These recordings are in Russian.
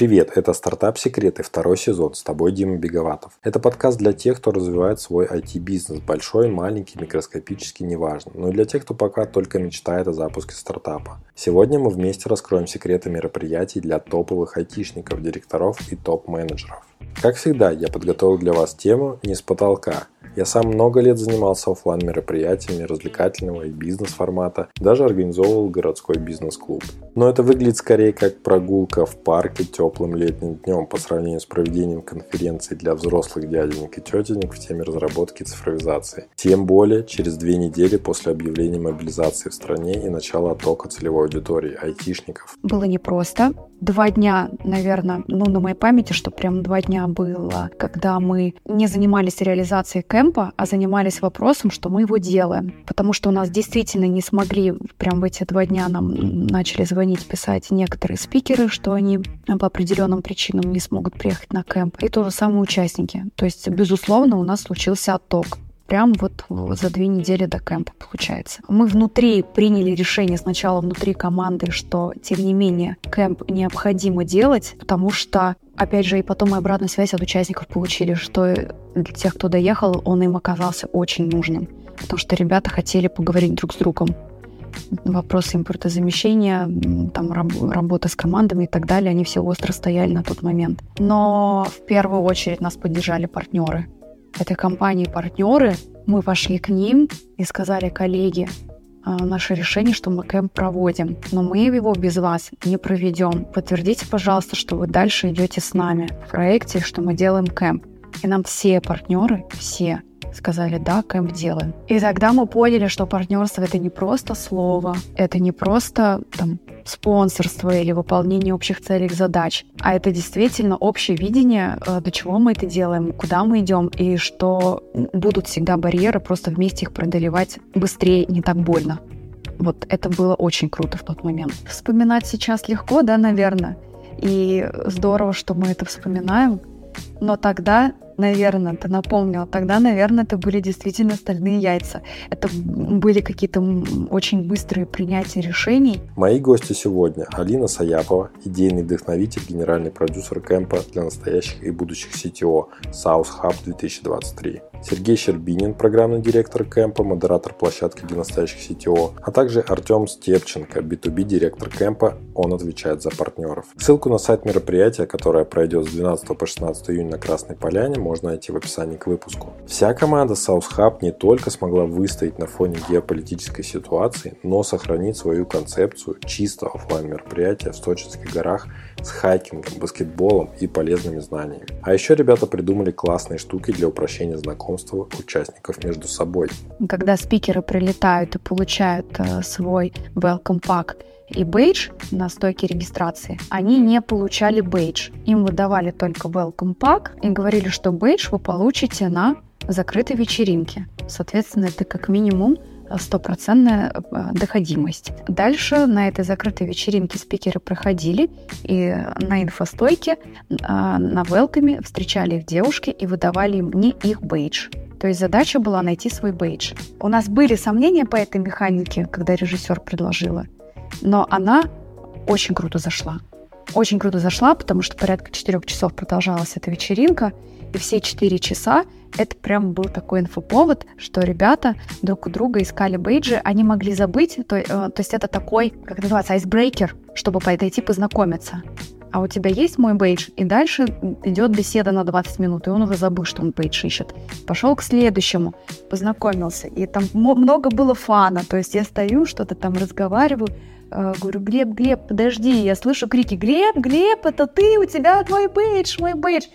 Привет, это «Стартап Секреты», второй сезон, с тобой Дима Беговатов. Это подкаст для тех, кто развивает свой IT-бизнес, большой, маленький, микроскопический, неважно, но и для тех, кто пока только мечтает о запуске стартапа. Сегодня мы вместе раскроем секреты мероприятий для топовых айтишников, директоров и топ-менеджеров. Как всегда, я подготовил для вас тему не с потолка – я сам много лет занимался офлайн мероприятиями развлекательного и бизнес-формата, даже организовывал городской бизнес-клуб. Но это выглядит скорее как прогулка в парке теплым летним днем по сравнению с проведением конференции для взрослых дяденек и тетенек в теме разработки и цифровизации. Тем более через две недели после объявления мобилизации в стране и начала оттока целевой аудитории айтишников. Было непросто. Два дня, наверное, ну на моей памяти, что прям два дня было, когда мы не занимались реализацией кемпа, а занимались вопросом, что мы его делаем. Потому что у нас действительно не смогли, прям в эти два дня нам начали звонить, писать некоторые спикеры, что они по определенным причинам не смогут приехать на кемп. И то же самое участники. То есть, безусловно, у нас случился отток прям вот за две недели до кемпа получается. Мы внутри приняли решение сначала внутри команды, что тем не менее кемп необходимо делать, потому что опять же, и потом мы обратную связь от участников получили, что для тех, кто доехал, он им оказался очень нужным. Потому что ребята хотели поговорить друг с другом. Вопросы импортозамещения, там раб- работа с командами и так далее, они все остро стояли на тот момент. Но в первую очередь нас поддержали партнеры этой компании-партнеры, мы пошли к ним и сказали, коллеги, а, наше решение, что мы кэмп проводим, но мы его без вас не проведем. Подтвердите, пожалуйста, что вы дальше идете с нами в проекте, что мы делаем кэмп. И нам все партнеры, все сказали, да, кэмп делаем. И тогда мы поняли, что партнерство это не просто слово, это не просто там спонсорство или выполнение общих целей задач, а это действительно общее видение, э, до чего мы это делаем, куда мы идем, и что будут всегда барьеры, просто вместе их преодолевать быстрее, не так больно. Вот это было очень круто в тот момент. Вспоминать сейчас легко, да, наверное. И здорово, что мы это вспоминаем. Но тогда наверное, ты напомнил, тогда, наверное, это были действительно стальные яйца. Это были какие-то очень быстрые принятия решений. Мои гости сегодня Алина Саяпова, идейный вдохновитель, генеральный продюсер кемпа для настоящих и будущих CTO South Hub 2023. Сергей Щербинин, программный директор кемпа, модератор площадки для настоящих CTO, а также Артем Степченко, B2B директор кемпа, он отвечает за партнеров. Ссылку на сайт мероприятия, которое пройдет с 12 по 16 июня на Красной Поляне, можно найти в описании к выпуску. Вся команда South Hub не только смогла выстоять на фоне геополитической ситуации, но сохранить свою концепцию чистого офлайн мероприятия в Сочинских горах с хайкингом, баскетболом и полезными знаниями. А еще ребята придумали классные штуки для упрощения знакомства участников между собой. Когда спикеры прилетают и получают э, свой welcome pack, и бейдж на стойке регистрации, они не получали бейдж. Им выдавали только welcome pack и говорили, что бейдж вы получите на закрытой вечеринке. Соответственно, это как минимум стопроцентная э, доходимость. Дальше на этой закрытой вечеринке спикеры проходили и на инфостойке, э, на велками встречали их девушки и выдавали им не их бейдж. То есть задача была найти свой бейдж. У нас были сомнения по этой механике, когда режиссер предложила но она очень круто зашла. Очень круто зашла, потому что порядка четырех часов продолжалась эта вечеринка, и все четыре часа это прям был такой инфоповод, что ребята друг у друга искали бейджи, они могли забыть, то, э, то есть это такой, как называется, айсбрейкер, чтобы подойти познакомиться. А у тебя есть мой бейдж? И дальше идет беседа на 20 минут, и он уже забыл, что он бейдж ищет. Пошел к следующему, познакомился, и там много было фана, то есть я стою, что-то там разговариваю, говорю, Глеб, Глеб, подожди, я слышу крики, Глеб, Глеб, это ты, у тебя твой бейдж, мой бейдж.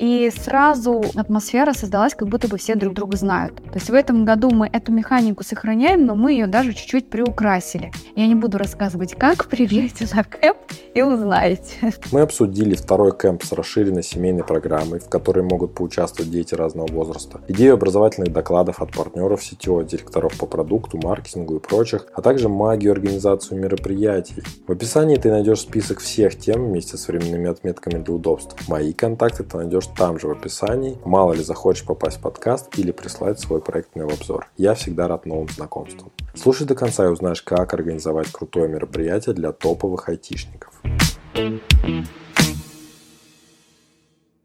И сразу атмосфера создалась, как будто бы все друг друга знают. То есть в этом году мы эту механику сохраняем, но мы ее даже чуть-чуть приукрасили. Я не буду рассказывать, как, приезжайте на кэмп и узнаете. Мы обсудили второй кэмп с расширенной семейной программой, в которой могут поучаствовать дети разного возраста, идею образовательных докладов от партнеров сетевого, директоров по продукту, маркетингу и прочих, а также магию организацию мероприятий. В описании ты найдешь список всех тем вместе с временными отметками для удобства. Мои контакты ты найдешь там же в описании. Мало ли захочешь попасть в подкаст или прислать свой проектный обзор. Я всегда рад новым знакомствам. Слушай до конца и узнаешь, как организовать крутое мероприятие для топовых айтишников.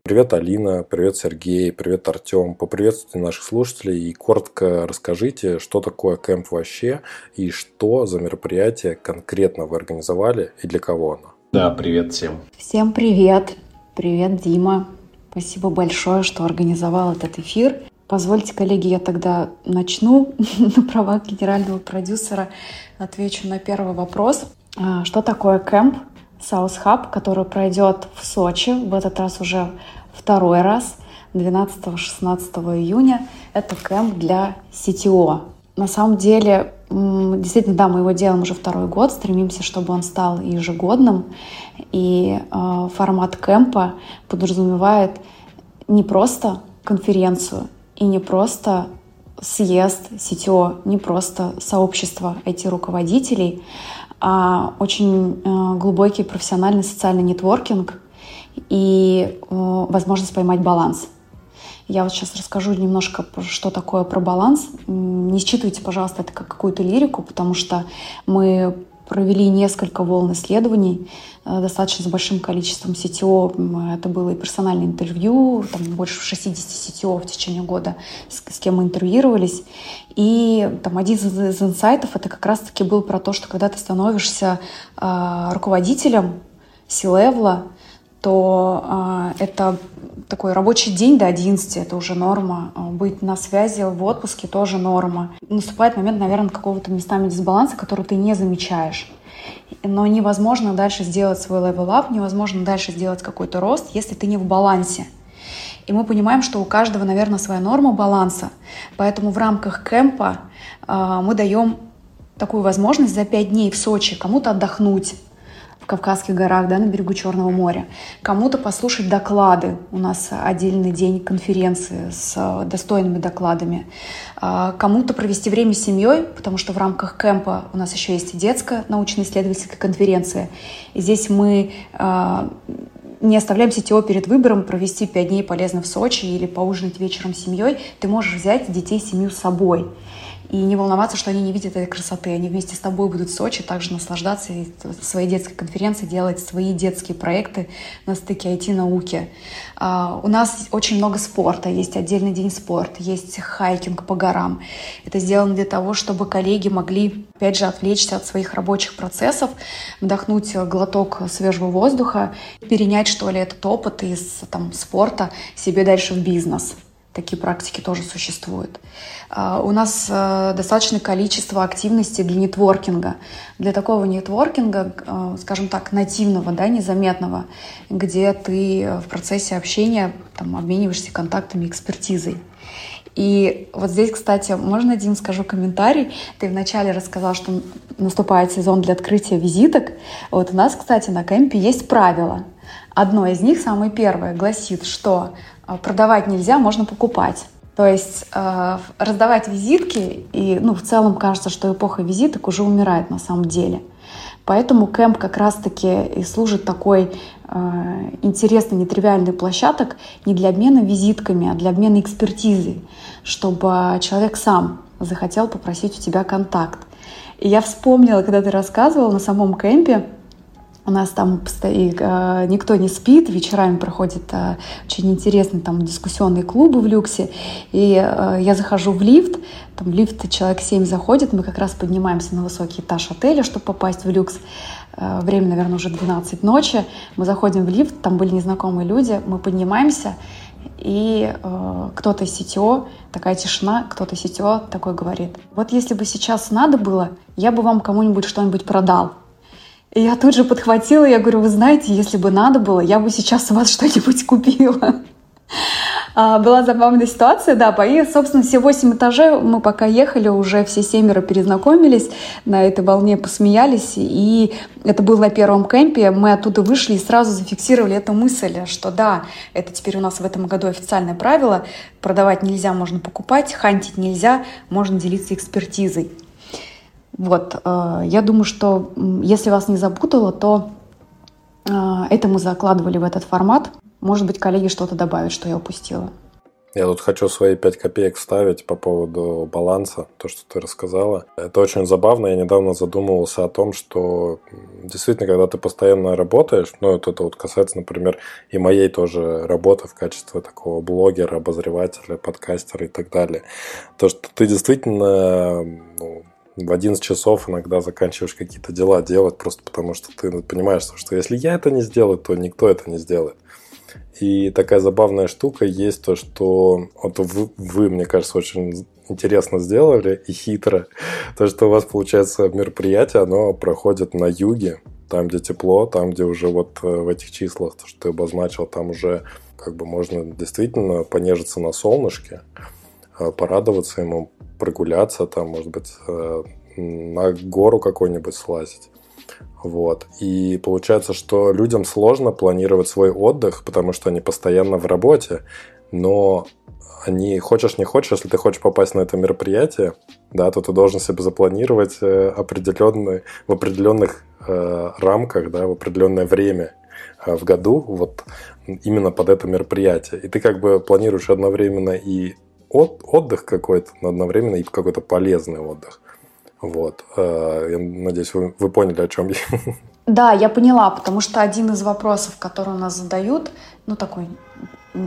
Привет, Алина, привет, Сергей, привет, Артем. Поприветствуйте наших слушателей и коротко расскажите, что такое кемп вообще и что за мероприятие конкретно вы организовали и для кого оно. Да, привет всем. Всем привет. Привет, Дима. Спасибо большое, что организовал этот эфир. Позвольте, коллеги, я тогда начну на правах генерального продюсера. Отвечу на первый вопрос. А, что такое кемп? South Hub, который пройдет в Сочи, в этот раз уже второй раз, 12-16 июня. Это кемп для CTO. На самом деле, действительно, да, мы его делаем уже второй год, стремимся, чтобы он стал ежегодным. И э, формат кемпа подразумевает не просто конференцию и не просто съезд CTO, не просто сообщество IT-руководителей, а очень э, глубокий профессиональный социальный нетворкинг и э, возможность поймать баланс. Я вот сейчас расскажу немножко, что такое про баланс. Не считывайте, пожалуйста, это как какую-то лирику, потому что мы провели несколько волн исследований, э, достаточно с большим количеством CTO. Это было и персональное интервью, там больше 60 CTO в течение года, с, с кем мы интервьюировались. И там один из, из инсайтов это как раз-таки был про то, что когда ты становишься э, руководителем C-level а, то э, это такой рабочий день до 11, это уже норма. А, быть на связи в отпуске тоже норма. Наступает момент, наверное, какого-то местами дисбаланса, который ты не замечаешь. Но невозможно дальше сделать свой level up, невозможно дальше сделать какой-то рост, если ты не в балансе. И мы понимаем, что у каждого, наверное, своя норма баланса. Поэтому в рамках кемпа э, мы даем такую возможность за пять дней в Сочи кому-то отдохнуть, в Кавказских горах, да, на берегу Черного моря. Кому-то послушать доклады. У нас отдельный день конференции с достойными докладами. А, кому-то провести время с семьей, потому что в рамках кемпа у нас еще есть детская научно-исследовательская конференция. И здесь мы а, не оставляем СТО перед выбором провести пять дней полезно в Сочи или поужинать вечером с семьей. Ты можешь взять детей, семью с собой и не волноваться, что они не видят этой красоты. Они вместе с тобой будут в Сочи также наслаждаться и своей детской конференции, делать свои детские проекты на стыке IT-науки. Uh, у нас очень много спорта, есть отдельный день спорта, есть хайкинг по горам. Это сделано для того, чтобы коллеги могли, опять же, отвлечься от своих рабочих процессов, вдохнуть глоток свежего воздуха, перенять, что ли, этот опыт из там, спорта себе дальше в бизнес. Такие практики тоже существуют. А, у нас э, достаточное количество активностей для нетворкинга. Для такого нетворкинга, э, скажем так, нативного, да, незаметного, где ты в процессе общения там, обмениваешься контактами, экспертизой. И вот здесь, кстати, можно один скажу комментарий. Ты вначале рассказал, что наступает сезон для открытия визиток. Вот у нас, кстати, на кемпе есть правила. Одно из них, самое первое, гласит, что продавать нельзя, можно покупать. То есть э, раздавать визитки, и ну, в целом кажется, что эпоха визиток уже умирает на самом деле. Поэтому кемп как раз-таки и служит такой э, интересной, нетривиальной площадок не для обмена визитками, а для обмена экспертизой, чтобы человек сам захотел попросить у тебя контакт. И я вспомнила, когда ты рассказывал на самом кемпе, у нас там э, никто не спит, вечерами проходят э, очень интересные там дискуссионные клубы в люксе. И э, я захожу в лифт, там лифт человек 7 заходит, мы как раз поднимаемся на высокий этаж отеля, чтобы попасть в люкс. Время, наверное, уже 12 ночи. Мы заходим в лифт, там были незнакомые люди, мы поднимаемся, и э, кто-то из сетео, такая тишина, кто-то из сетео такой говорит, вот если бы сейчас надо было, я бы вам кому-нибудь что-нибудь продал. И я тут же подхватила, я говорю, вы знаете, если бы надо было, я бы сейчас у вас что-нибудь купила. А, была забавная ситуация, да, и, собственно, все восемь этажей мы пока ехали, уже все семеро перезнакомились, на этой волне посмеялись, и это было на первом кемпе, мы оттуда вышли и сразу зафиксировали эту мысль, что да, это теперь у нас в этом году официальное правило, продавать нельзя, можно покупать, хантить нельзя, можно делиться экспертизой. Вот, э, я думаю, что если вас не запутало, то э, это мы закладывали в этот формат. Может быть, коллеги что-то добавят, что я упустила. Я тут хочу свои 5 копеек вставить по поводу баланса, то, что ты рассказала. Это очень забавно. Я недавно задумывался о том, что действительно, когда ты постоянно работаешь, ну, это, это вот касается, например, и моей тоже работы в качестве такого блогера, обозревателя, подкастера и так далее, то, что ты действительно ну, в 11 часов иногда заканчиваешь какие-то дела делать, просто потому что ты понимаешь, что если я это не сделаю, то никто это не сделает. И такая забавная штука есть то, что вот вы, вы, мне кажется, очень интересно сделали и хитро. То, что у вас получается мероприятие, оно проходит на юге, там, где тепло, там, где уже вот э, в этих числах, то, что ты обозначил, там уже как бы можно действительно понежиться на солнышке, э, порадоваться ему, прогуляться, там, может быть, э, на гору какой-нибудь слазить. Вот. И получается, что людям сложно планировать свой отдых, потому что они постоянно в работе, но они, хочешь не хочешь, если ты хочешь попасть на это мероприятие, да, то ты должен себе запланировать э, определенные, в определенных э, рамках, да, в определенное время в году, вот именно под это мероприятие. И ты как бы планируешь одновременно и от, отдых какой-то, одновременно и какой-то полезный отдых. Вот. Э, я надеюсь, вы, вы поняли, о чем я. Да, я поняла, потому что один из вопросов, который у нас задают, ну такой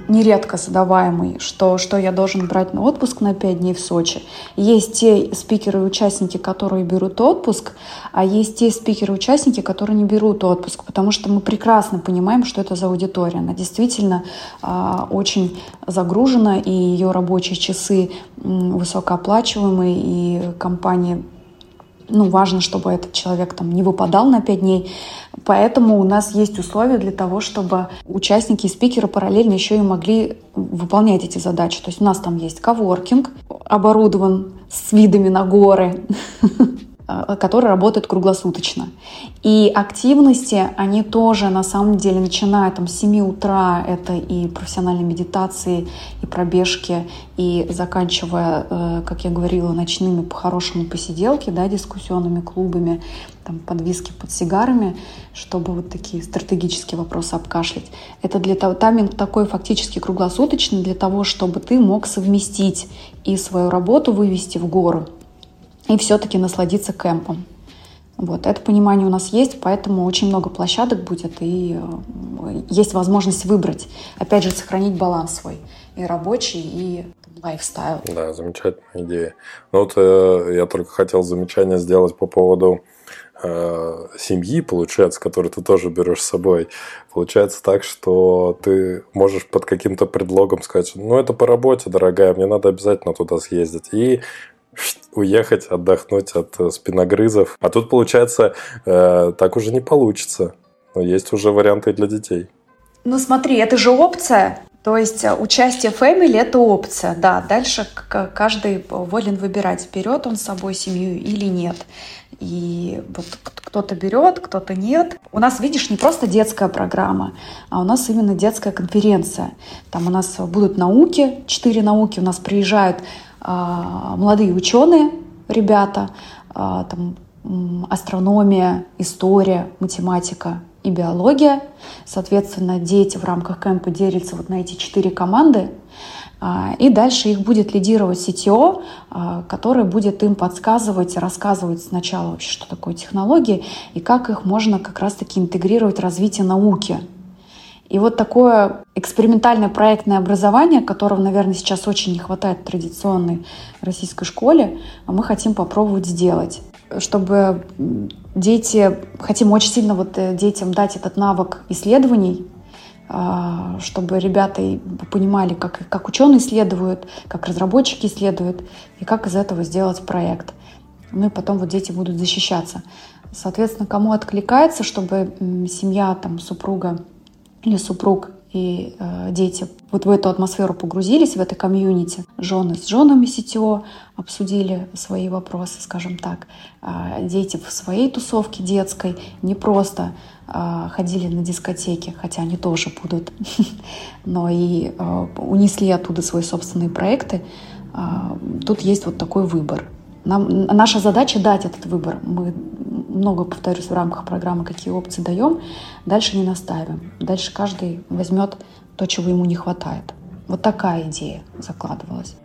нередко задаваемый, что, что я должен брать на отпуск на 5 дней в Сочи. Есть те спикеры и участники, которые берут отпуск, а есть те спикеры и участники, которые не берут отпуск, потому что мы прекрасно понимаем, что это за аудитория. Она действительно э, очень загружена, и ее рабочие часы э, высокооплачиваемые, и компании ну, важно, чтобы этот человек там не выпадал на 5 дней. Поэтому у нас есть условия для того, чтобы участники и спикеры параллельно еще и могли выполнять эти задачи. То есть у нас там есть коворкинг, оборудован с видами на горы, которые работают круглосуточно. И активности, они тоже на самом деле, начиная там, с 7 утра, это и профессиональные медитации, и пробежки, и заканчивая, э, как я говорила, ночными по-хорошему посиделки, да, дискуссионными клубами, там, под виски, под сигарами, чтобы вот такие стратегические вопросы обкашлять. Это для того, тайминг такой фактически круглосуточный для того, чтобы ты мог совместить и свою работу вывести в гору, и все-таки насладиться кемпом. Вот, это понимание у нас есть, поэтому очень много площадок будет, и э, есть возможность выбрать, опять же, сохранить баланс свой, и рабочий, и лайфстайл. Да, замечательная идея. Ну вот э, я только хотел замечание сделать по поводу э, семьи, получается, которую ты тоже берешь с собой. Получается так, что ты можешь под каким-то предлогом сказать, ну это по работе, дорогая, мне надо обязательно туда съездить. И уехать, отдохнуть от э, спиногрызов. А тут, получается, э, так уже не получится. Но есть уже варианты для детей. Ну смотри, это же опция. То есть э, участие в Family – это опция, да. Дальше каждый волен выбирать, берет он с собой семью или нет. И вот кто-то берет, кто-то нет. У нас, видишь, не просто детская программа, а у нас именно детская конференция. Там у нас будут науки, четыре науки, у нас приезжают молодые ученые, ребята, а, там, астрономия, история, математика и биология. Соответственно, дети в рамках кемпа делятся вот на эти четыре команды. А, и дальше их будет лидировать CTO, который будет им подсказывать, рассказывать сначала вообще, что такое технологии и как их можно как раз-таки интегрировать в развитие науки и вот такое экспериментальное проектное образование, которого, наверное, сейчас очень не хватает в традиционной российской школе, а мы хотим попробовать сделать чтобы дети, хотим очень сильно вот э, детям дать этот навык исследований, а, чтобы ребята понимали, как, как ученые исследуют, как разработчики исследуют, и как из этого сделать проект. Ну и потом вот дети будут защищаться. Соответственно, кому откликается, чтобы семья, там, супруга или супруг и э, дети вот в эту атмосферу погрузились, в это комьюнити. Жены с женами сетево обсудили свои вопросы, скажем так. Э, дети в своей тусовке детской не просто э, ходили на дискотеки, хотя они тоже будут, но и э, унесли оттуда свои собственные проекты. Э, тут есть вот такой выбор. Нам, наша задача дать этот выбор. Мы много, повторюсь, в рамках программы, какие опции даем, дальше не настаиваем. Дальше каждый возьмет то, чего ему не хватает. Вот такая идея закладывалась.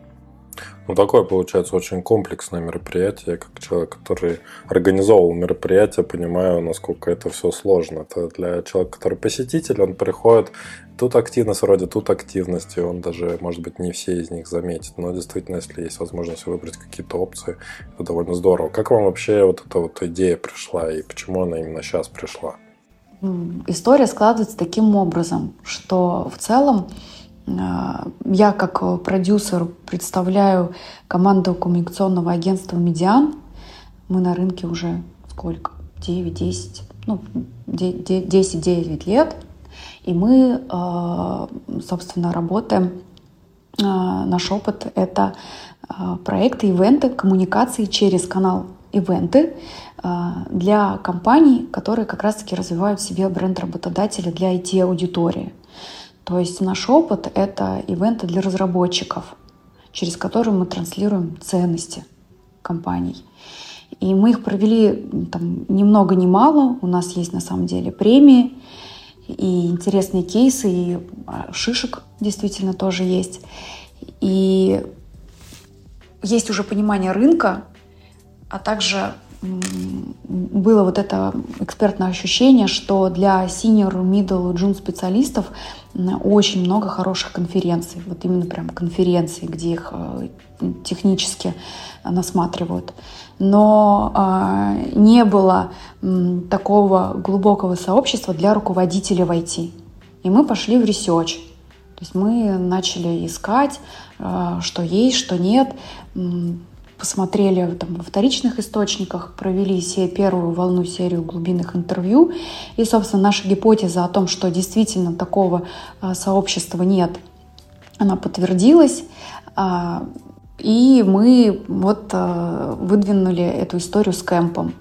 Ну, такое, получается, очень комплексное мероприятие. как человек, который организовывал мероприятие, понимаю, насколько это все сложно. Это для человека, который посетитель, он приходит, тут активность вроде, тут активность, и он даже, может быть, не все из них заметит. Но действительно, если есть возможность выбрать какие-то опции, это довольно здорово. Как вам вообще вот эта вот идея пришла, и почему она именно сейчас пришла? История складывается таким образом, что в целом а, я как продюсер представляю команду коммуникационного агентства «Медиан». Мы на рынке уже сколько? 9-10, ну, 10-9 лет. И мы, а, собственно, работаем. А, наш опыт — это проекты, ивенты, коммуникации через канал ивенты для компаний, которые как раз-таки развивают в себе бренд работодателя для IT-аудитории. То есть наш опыт — это ивенты для разработчиков, через которые мы транслируем ценности компаний. И мы их провели там, ни много ни мало. У нас есть на самом деле премии и интересные кейсы, и а, шишек действительно тоже есть. И есть уже понимание рынка, а также было вот это экспертное ощущение, что для senior, middle, junior специалистов очень много хороших конференций, вот именно прям конференции, где их э, технически насматривают. Но э, не было такого глубокого сообщества для руководителей в IT. И мы пошли в research. То есть мы начали искать, э, что есть, что нет посмотрели там, во вторичных источниках, провели себе первую волну серию глубинных интервью. И, собственно, наша гипотеза о том, что действительно такого а, сообщества нет, она подтвердилась. И мы вот а, выдвинули эту историю с кемпом.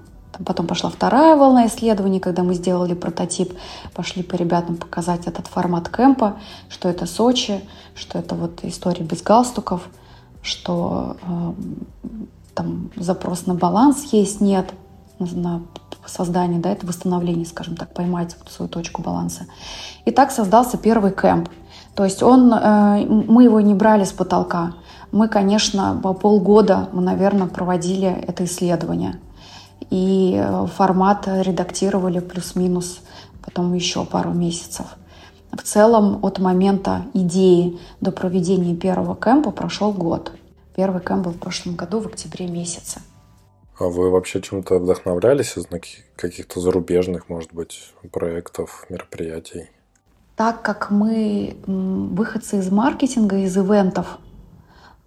Потом пошла вторая волна исследований, когда мы сделали прототип, пошли по ребятам показать этот формат кемпа, что это Сочи, что это вот история без галстуков – что э, там запрос на баланс есть, нет, на создание, да, это восстановление, скажем так, поймать свою точку баланса. И так создался первый кемп. То есть он, э, мы его не брали с потолка. Мы, конечно, по полгода, мы, наверное, проводили это исследование. И э, формат редактировали плюс-минус потом еще пару месяцев. В целом от момента идеи до проведения первого кемпа прошел год. Первый кемп был в прошлом году в октябре месяце. А вы вообще чем-то вдохновлялись из каких-то зарубежных, может быть, проектов, мероприятий? Так как мы выходцы из маркетинга, из ивентов,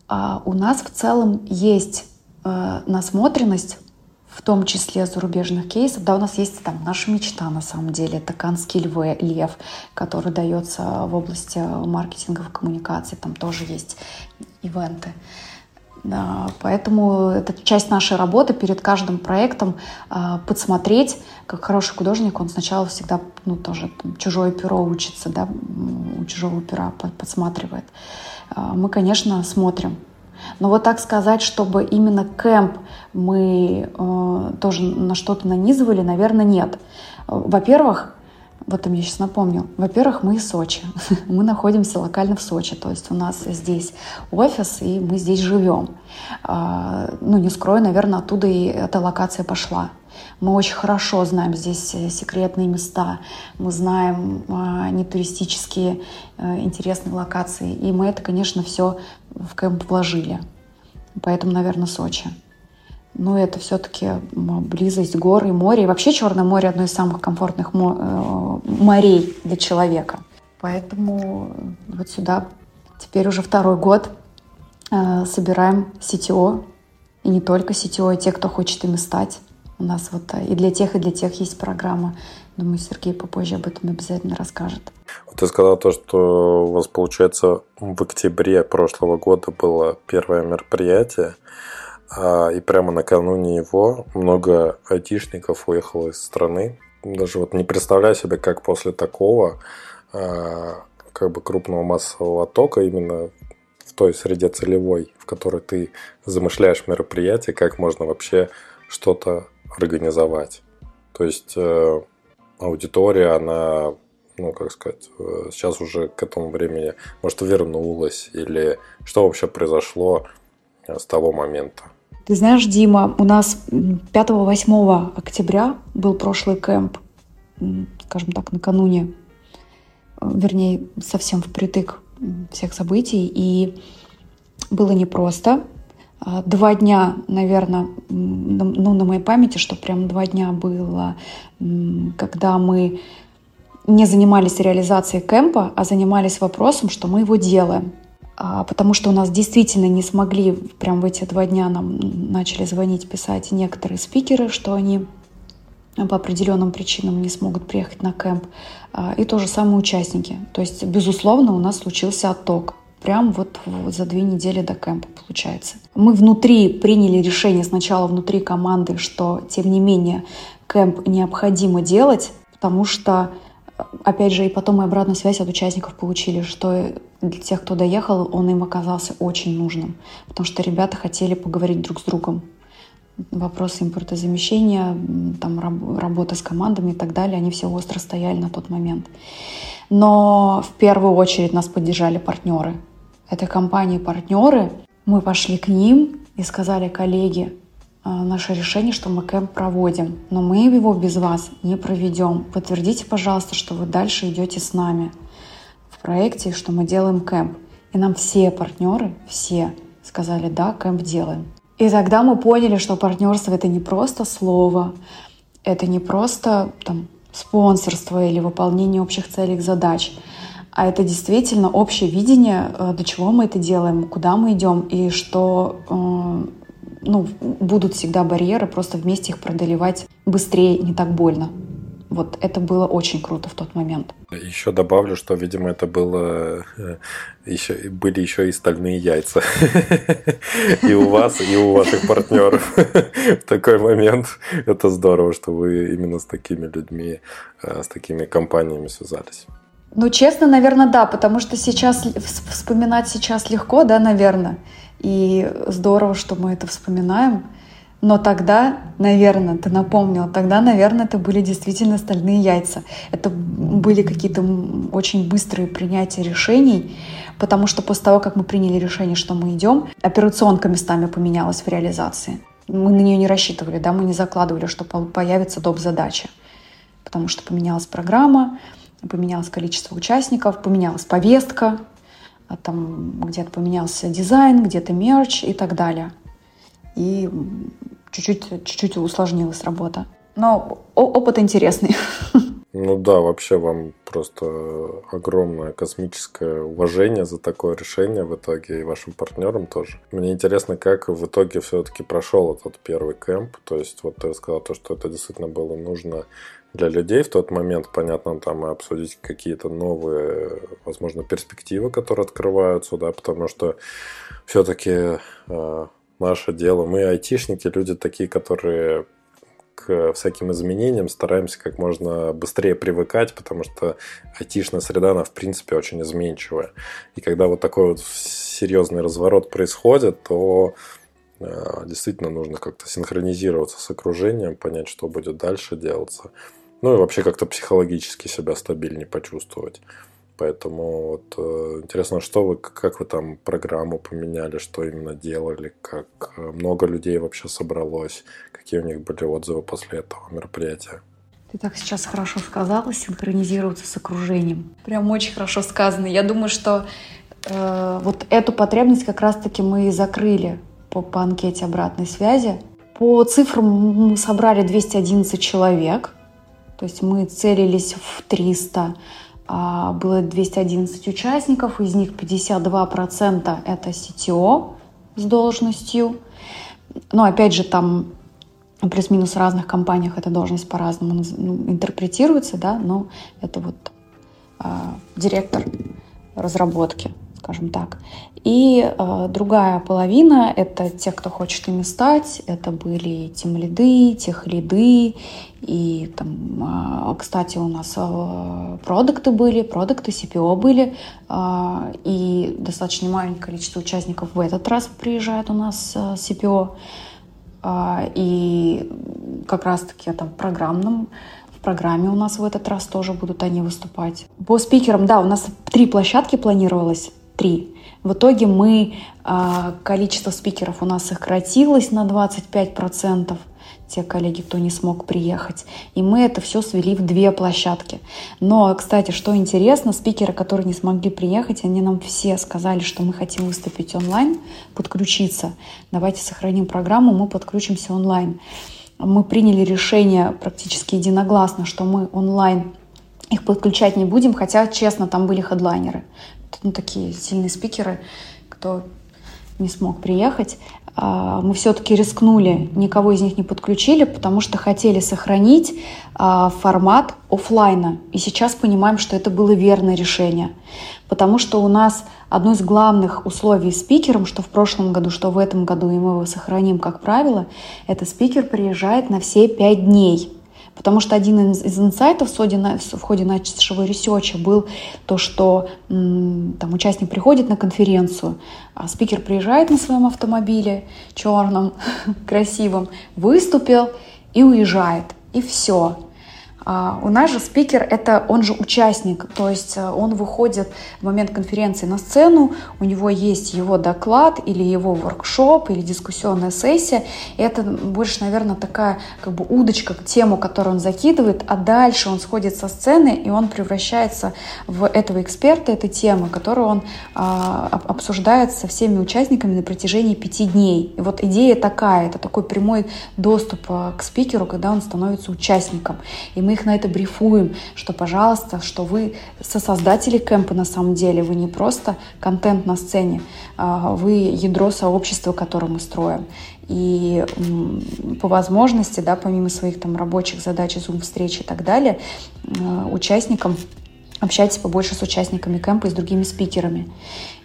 у нас в целом есть э, насмотренность в том числе зарубежных кейсов. Да, у нас есть там наша мечта, на самом деле, это Канский львы, лев, который дается в области маркетинговой коммуникации, там тоже есть ивенты. Да, поэтому это часть нашей работы перед каждым проектом э, подсмотреть, как хороший художник, он сначала всегда, ну, тоже там, чужое перо учится, да, у чужого пера подсматривает. Э, мы, конечно, смотрим, но вот так сказать, чтобы именно кемп мы э, тоже на что-то нанизывали, наверное, нет. Во-первых, вот ты мне сейчас напомнил. Во-первых, мы из Сочи. мы находимся локально в Сочи. То есть у нас здесь офис, и мы здесь живем. А, ну, не скрою, наверное, оттуда и эта локация пошла. Мы очень хорошо знаем здесь э, секретные места, мы знаем э, нетуристические э, интересные локации. И мы это, конечно, все в кемп вложили. Поэтому, наверное, Сочи. Но это все-таки близость гор и моря. И вообще Черное море одно из самых комфортных морей для человека. Поэтому вот сюда теперь уже второй год собираем CTO. И не только CTO, и те, кто хочет ими стать. У нас вот и для тех, и для тех есть программа. Думаю, Сергей попозже об этом обязательно расскажет. Ты сказал то, что у вас, получается, в октябре прошлого года было первое мероприятие, и прямо накануне его много айтишников уехало из страны. Даже вот не представляю себе, как после такого а, как бы крупного массового оттока именно в той среде целевой, в которой ты замышляешь мероприятие, как можно вообще что-то организовать. То есть э, аудитория, она ну, как сказать, э, сейчас уже к этому времени, может, вернулась, или что вообще произошло э, с того момента? Ты знаешь, Дима, у нас 5-8 октября был прошлый кемп, скажем так, накануне, э, вернее, совсем впритык всех событий, и было непросто. А, два дня, наверное, ну, на моей памяти, что прям два дня было, когда мы не занимались реализацией кемпа, а занимались вопросом, что мы его делаем. А, потому что у нас действительно не смогли, прям в эти два дня нам начали звонить, писать некоторые спикеры, что они по определенным причинам не смогут приехать на кемп. А, и то же самое участники. То есть, безусловно, у нас случился отток. Прям вот за две недели до кемпа получается. Мы внутри приняли решение сначала внутри команды, что тем не менее кемп необходимо делать, потому что опять же, и потом мы обратную связь от участников получили, что для тех, кто доехал, он им оказался очень нужным, потому что ребята хотели поговорить друг с другом. Вопросы импортозамещения, там, работа с командами и так далее, они все остро стояли на тот момент. Но в первую очередь нас поддержали партнеры. Это компании-партнеры. Мы пошли к ним и сказали, коллеги, наше решение, что мы кемп проводим, но мы его без вас не проведем. Подтвердите, пожалуйста, что вы дальше идете с нами в проекте, что мы делаем кемп. И нам все партнеры, все сказали, да, кемп делаем. И тогда мы поняли, что партнерство это не просто слово, это не просто там, спонсорство или выполнение общих целей и задач, а это действительно общее видение, э, до чего мы это делаем, куда мы идем, и что э, ну, будут всегда барьеры, просто вместе их преодолевать быстрее, не так больно. Вот это было очень круто в тот момент. Еще добавлю, что, видимо, это было э, еще были еще и стальные яйца. И у вас, и у ваших партнеров в такой момент. Это здорово, что вы именно с такими людьми, э, с такими компаниями связались. Ну, честно, наверное, да, потому что сейчас вспоминать сейчас легко, да, наверное. И здорово, что мы это вспоминаем. Но тогда, наверное, ты напомнил, тогда, наверное, это были действительно стальные яйца. Это были какие-то очень быстрые принятия решений, потому что после того, как мы приняли решение, что мы идем, операционка местами поменялась в реализации. Мы на нее не рассчитывали, да, мы не закладывали, что появится доп. задача, потому что поменялась программа, поменялось количество участников, поменялась повестка, там где-то поменялся дизайн, где-то мерч и так далее. И чуть-чуть, чуть-чуть усложнилась работа. Но опыт интересный. Ну да, вообще вам просто огромное космическое уважение за такое решение в итоге и вашим партнерам тоже. Мне интересно, как в итоге все-таки прошел этот первый кемп. То есть вот ты сказал то, что это действительно было нужно для людей в тот момент, понятно, там обсудить какие-то новые, возможно, перспективы, которые открываются, да, потому что все-таки э, наше дело, мы айтишники, люди такие, которые к всяким изменениям стараемся как можно быстрее привыкать, потому что айтишная среда, она в принципе очень изменчивая. И когда вот такой вот серьезный разворот происходит, то э, действительно нужно как-то синхронизироваться с окружением, понять, что будет дальше делаться. Ну и вообще как-то психологически себя стабильнее почувствовать. Поэтому вот э, интересно, что вы, как вы там программу поменяли, что именно делали, как э, много людей вообще собралось, какие у них были отзывы после этого мероприятия. Ты так сейчас хорошо сказала, синхронизироваться с окружением. Прям очень хорошо сказано. Я думаю, что э, вот эту потребность как раз-таки мы и закрыли по, по анкете обратной связи. По цифрам мы собрали 211 человек. То есть мы целились в 300. А, было 211 участников, из них 52% это CTO с должностью. Но опять же, там плюс-минус в разных компаниях эта должность по-разному ну, интерпретируется, да, но это вот а, директор разработки скажем так. И э, другая половина — это те, кто хочет ими стать. Это были тем лиды, тех лиды. И там, э, кстати, у нас э, продукты были, продукты CPO были. Э, и достаточно маленькое количество участников в этот раз приезжает у нас э, CPO. Э, и как раз-таки там программном программе у нас в этот раз тоже будут они выступать. По спикерам, да, у нас три площадки планировалось, три. В итоге мы, а, количество спикеров у нас сократилось на 25%, те коллеги, кто не смог приехать. И мы это все свели в две площадки. Но, кстати, что интересно, спикеры, которые не смогли приехать, они нам все сказали, что мы хотим выступить онлайн, подключиться. Давайте сохраним программу, мы подключимся онлайн. Мы приняли решение практически единогласно, что мы онлайн их подключать не будем, хотя, честно, там были хедлайнеры ну, такие сильные спикеры, кто не смог приехать. А, мы все-таки рискнули, никого из них не подключили, потому что хотели сохранить а, формат офлайна. И сейчас понимаем, что это было верное решение. Потому что у нас одно из главных условий спикерам, что в прошлом году, что в этом году, и мы его сохраним как правило, это спикер приезжает на все пять дней. Потому что один из, из инсайтов в ходе, нашего ресерча был то, что там участник приходит на конференцию, а спикер приезжает на своем автомобиле черном, красивом, выступил и уезжает. И все. А, у нас же спикер это он же участник, то есть э, он выходит в момент конференции на сцену, у него есть его доклад или его воркшоп или дискуссионная сессия. И это больше, наверное, такая как бы удочка к тему, которую он закидывает, а дальше он сходит со сцены и он превращается в этого эксперта этой темы, которую он а, обсуждает со всеми участниками на протяжении пяти дней. И вот идея такая, это такой прямой доступ э, к спикеру, когда он становится участником. И мы их на это брифуем, что, пожалуйста, что вы сосоздатели кемпа на самом деле, вы не просто контент на сцене, а вы ядро сообщества, которое мы строим. И по возможности, да, помимо своих там рабочих задач, зум-встреч и так далее, э, участникам общайтесь побольше с участниками кемпа и с другими спикерами.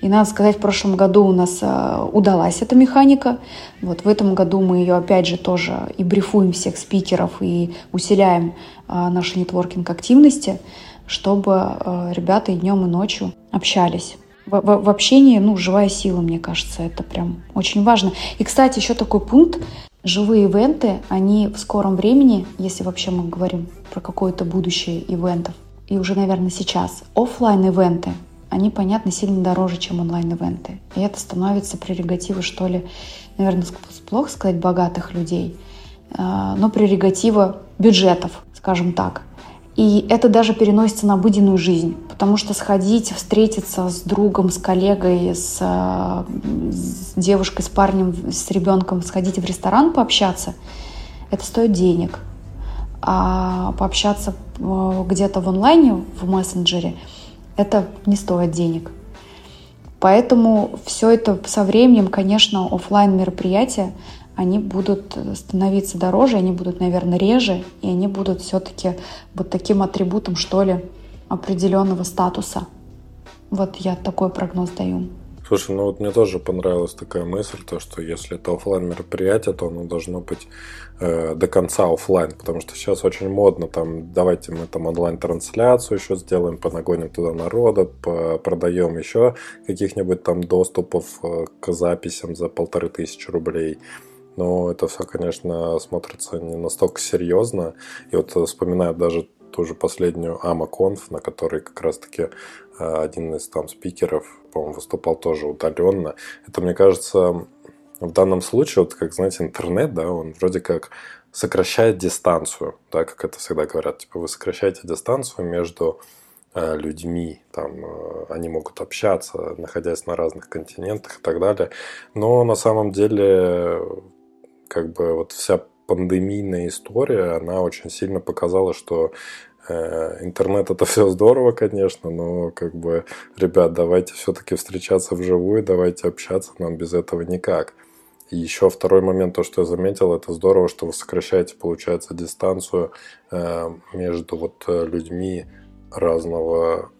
И надо сказать, в прошлом году у нас э, удалась эта механика. Вот в этом году мы ее опять же тоже и брифуем всех спикеров, и усиляем э, наши нетворкинг-активности, чтобы э, ребята и днем, и ночью общались. В, в, в общении, ну, живая сила, мне кажется, это прям очень важно. И, кстати, еще такой пункт. Живые ивенты, они в скором времени, если вообще мы говорим про какое-то будущее ивентов, и уже, наверное, сейчас офлайн ивенты они, понятно, сильно дороже, чем онлайн-ивенты. И это становится прерогативой, что ли, наверное, плохо сказать, богатых людей, а, но прерогатива бюджетов, скажем так. И это даже переносится на обыденную жизнь, потому что сходить, встретиться с другом, с коллегой, с, с девушкой, с парнем, с ребенком, сходить в ресторан пообщаться, это стоит денег – а пообщаться э, где-то в онлайне, в мессенджере, это не стоит денег. Поэтому все это со временем, конечно, офлайн мероприятия, они будут становиться дороже, они будут, наверное, реже, и они будут все-таки вот таким атрибутом, что ли, определенного статуса. Вот я такой прогноз даю. Слушай, ну вот мне тоже понравилась такая мысль, то что если это офлайн мероприятие, то оно должно быть э, до конца офлайн, потому что сейчас очень модно там, давайте мы там онлайн-трансляцию еще сделаем, понагоним туда народа, продаем еще каких-нибудь там доступов э, к записям за полторы тысячи рублей. Но это все, конечно, смотрится не настолько серьезно. И вот вспоминаю даже ту же последнюю AmaConf, на которой как раз-таки э, один из там спикеров по-моему, выступал тоже удаленно. Это, мне кажется, в данном случае, вот как, знаете, интернет, да, он вроде как сокращает дистанцию, да, как это всегда говорят, типа вы сокращаете дистанцию между э, людьми, там, э, они могут общаться, находясь на разных континентах и так далее. Но на самом деле, как бы вот вся пандемийная история, она очень сильно показала, что интернет это все здорово, конечно, но как бы, ребят, давайте все-таки встречаться вживую, давайте общаться, нам без этого никак. И еще второй момент, то, что я заметил, это здорово, что вы сокращаете, получается, дистанцию э, между вот э, людьми разного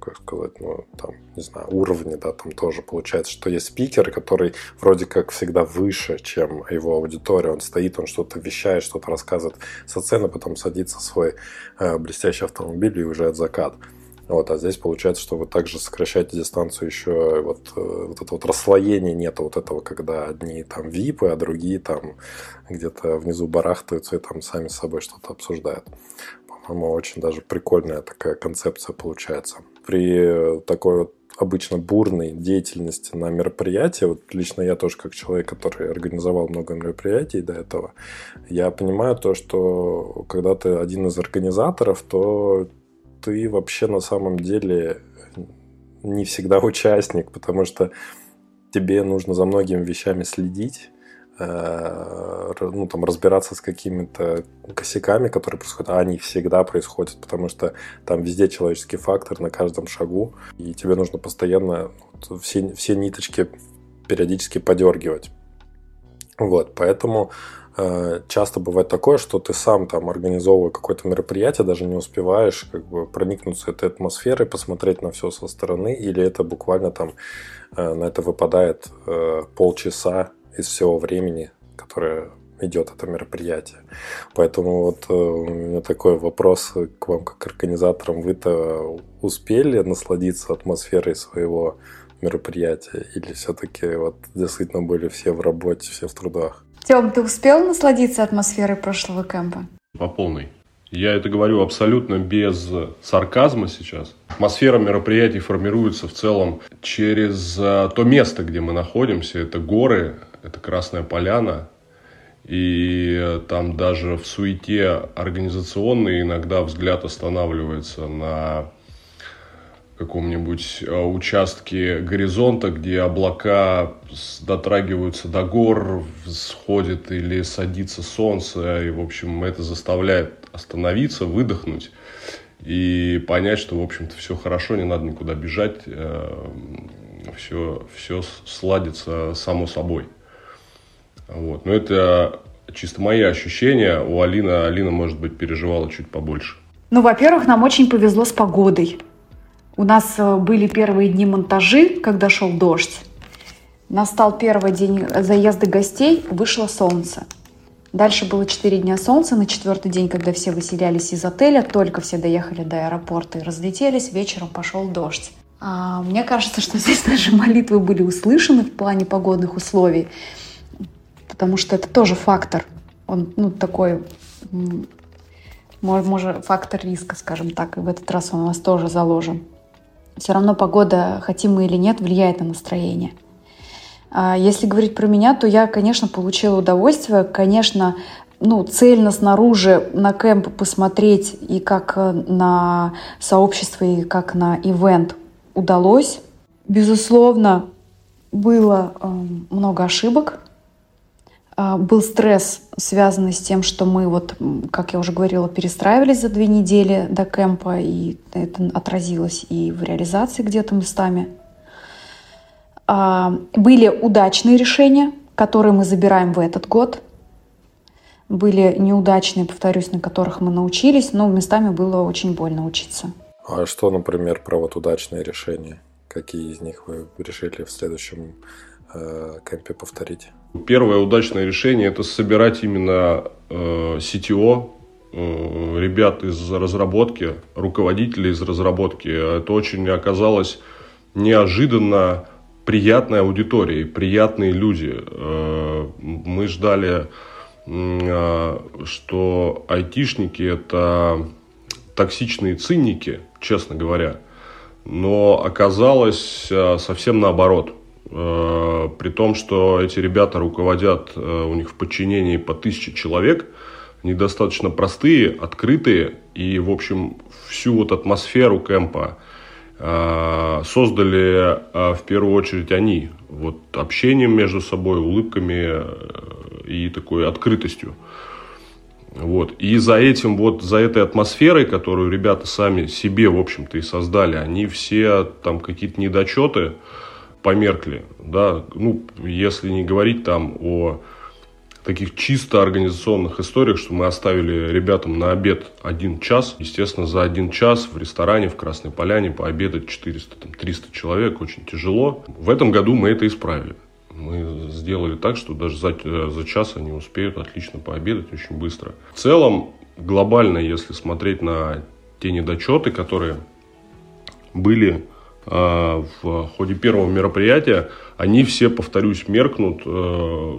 как сказать, ну, там, не знаю, уровни, да, там тоже получается, что есть спикер, который вроде как всегда выше, чем его аудитория. Он стоит, он что-то вещает, что-то рассказывает со сцены, потом садится в свой э, блестящий автомобиль и уезжает закат. Вот, а здесь получается, что вы также сокращаете дистанцию еще, вот, э, вот это вот расслоение нету вот этого, когда одни там випы, а другие там где-то внизу барахтаются и там сами с собой что-то обсуждают по-моему, очень даже прикольная такая концепция получается. При такой вот обычно бурной деятельности на мероприятии, вот лично я тоже как человек, который организовал много мероприятий до этого, я понимаю то, что когда ты один из организаторов, то ты вообще на самом деле не всегда участник, потому что тебе нужно за многими вещами следить, Э, ну, там, разбираться с какими-то косяками, которые происходят, а они всегда происходят, потому что там везде человеческий фактор на каждом шагу, и тебе нужно постоянно все, все ниточки периодически подергивать. Вот, поэтому э, часто бывает такое, что ты сам там организовывая какое-то мероприятие, даже не успеваешь как бы проникнуться этой атмосферой, посмотреть на все со стороны, или это буквально там э, на это выпадает э, полчаса из всего времени, которое идет это мероприятие. Поэтому вот э, у меня такой вопрос к вам, как организаторам. Вы-то успели насладиться атмосферой своего мероприятия? Или все-таки вот действительно были все в работе, все в трудах? Тем, ты успел насладиться атмосферой прошлого кемпа? По полной. Я это говорю абсолютно без сарказма сейчас. Атмосфера мероприятий формируется в целом через э, то место, где мы находимся. Это горы, это Красная Поляна. И там даже в суете организационной иногда взгляд останавливается на каком-нибудь э, участке горизонта, где облака дотрагиваются до гор, сходит или садится солнце, и, в общем, это заставляет остановиться, выдохнуть и понять, что, в общем-то, все хорошо, не надо никуда бежать, все, э, все сладится само собой. Вот. Но это чисто мои ощущения. У Алины, Алина, может быть, переживала чуть побольше. Ну, во-первых, нам очень повезло с погодой. У нас э, были первые дни монтажи, когда шел дождь. Настал первый день заезда гостей, вышло солнце. Дальше было 4 дня солнца. На четвертый день, когда все выселялись из отеля, только все доехали до аэропорта и разлетелись, вечером пошел дождь. А, мне кажется, что здесь наши молитвы были услышаны в плане погодных условий потому что это тоже фактор. Он, ну, такой, может, фактор риска, скажем так, и в этот раз он у нас тоже заложен. Все равно погода, хотим мы или нет, влияет на настроение. А если говорить про меня, то я, конечно, получила удовольствие. Конечно, ну, цельно снаружи на кемп посмотреть и как на сообщество, и как на ивент удалось. Безусловно, было э, много ошибок, был стресс, связанный с тем, что мы, вот, как я уже говорила, перестраивались за две недели до кемпа, и это отразилось и в реализации где-то местами. А, были удачные решения, которые мы забираем в этот год. Были неудачные, повторюсь, на которых мы научились, но местами было очень больно учиться. А что, например, про вот удачные решения? Какие из них вы решили в следующем э, кемпе повторить? Первое удачное решение – это собирать именно э, CTO, э, ребят из разработки, руководителей из разработки. Это очень оказалось неожиданно приятной аудиторией, приятные люди. Э, мы ждали, э, что айтишники – это токсичные цинники, честно говоря. Но оказалось э, совсем наоборот – при том, что эти ребята руководят, э, у них в подчинении по тысяче человек, они достаточно простые, открытые, и, в общем, всю вот атмосферу кемпа э, создали в первую очередь они, вот общением между собой, улыбками и такой открытостью. Вот. И за этим, вот за этой атмосферой, которую ребята сами себе, в общем-то, и создали, они все там какие-то недочеты, померкли, да, ну, если не говорить там о таких чисто организационных историях, что мы оставили ребятам на обед один час. Естественно, за один час в ресторане в Красной Поляне пообедать 400, там, 300 человек очень тяжело. В этом году мы это исправили. Мы сделали так, что даже за, за час они успеют отлично пообедать очень быстро. В целом, глобально, если смотреть на те недочеты, которые были Э, в ходе первого мероприятия, они все, повторюсь, меркнут э,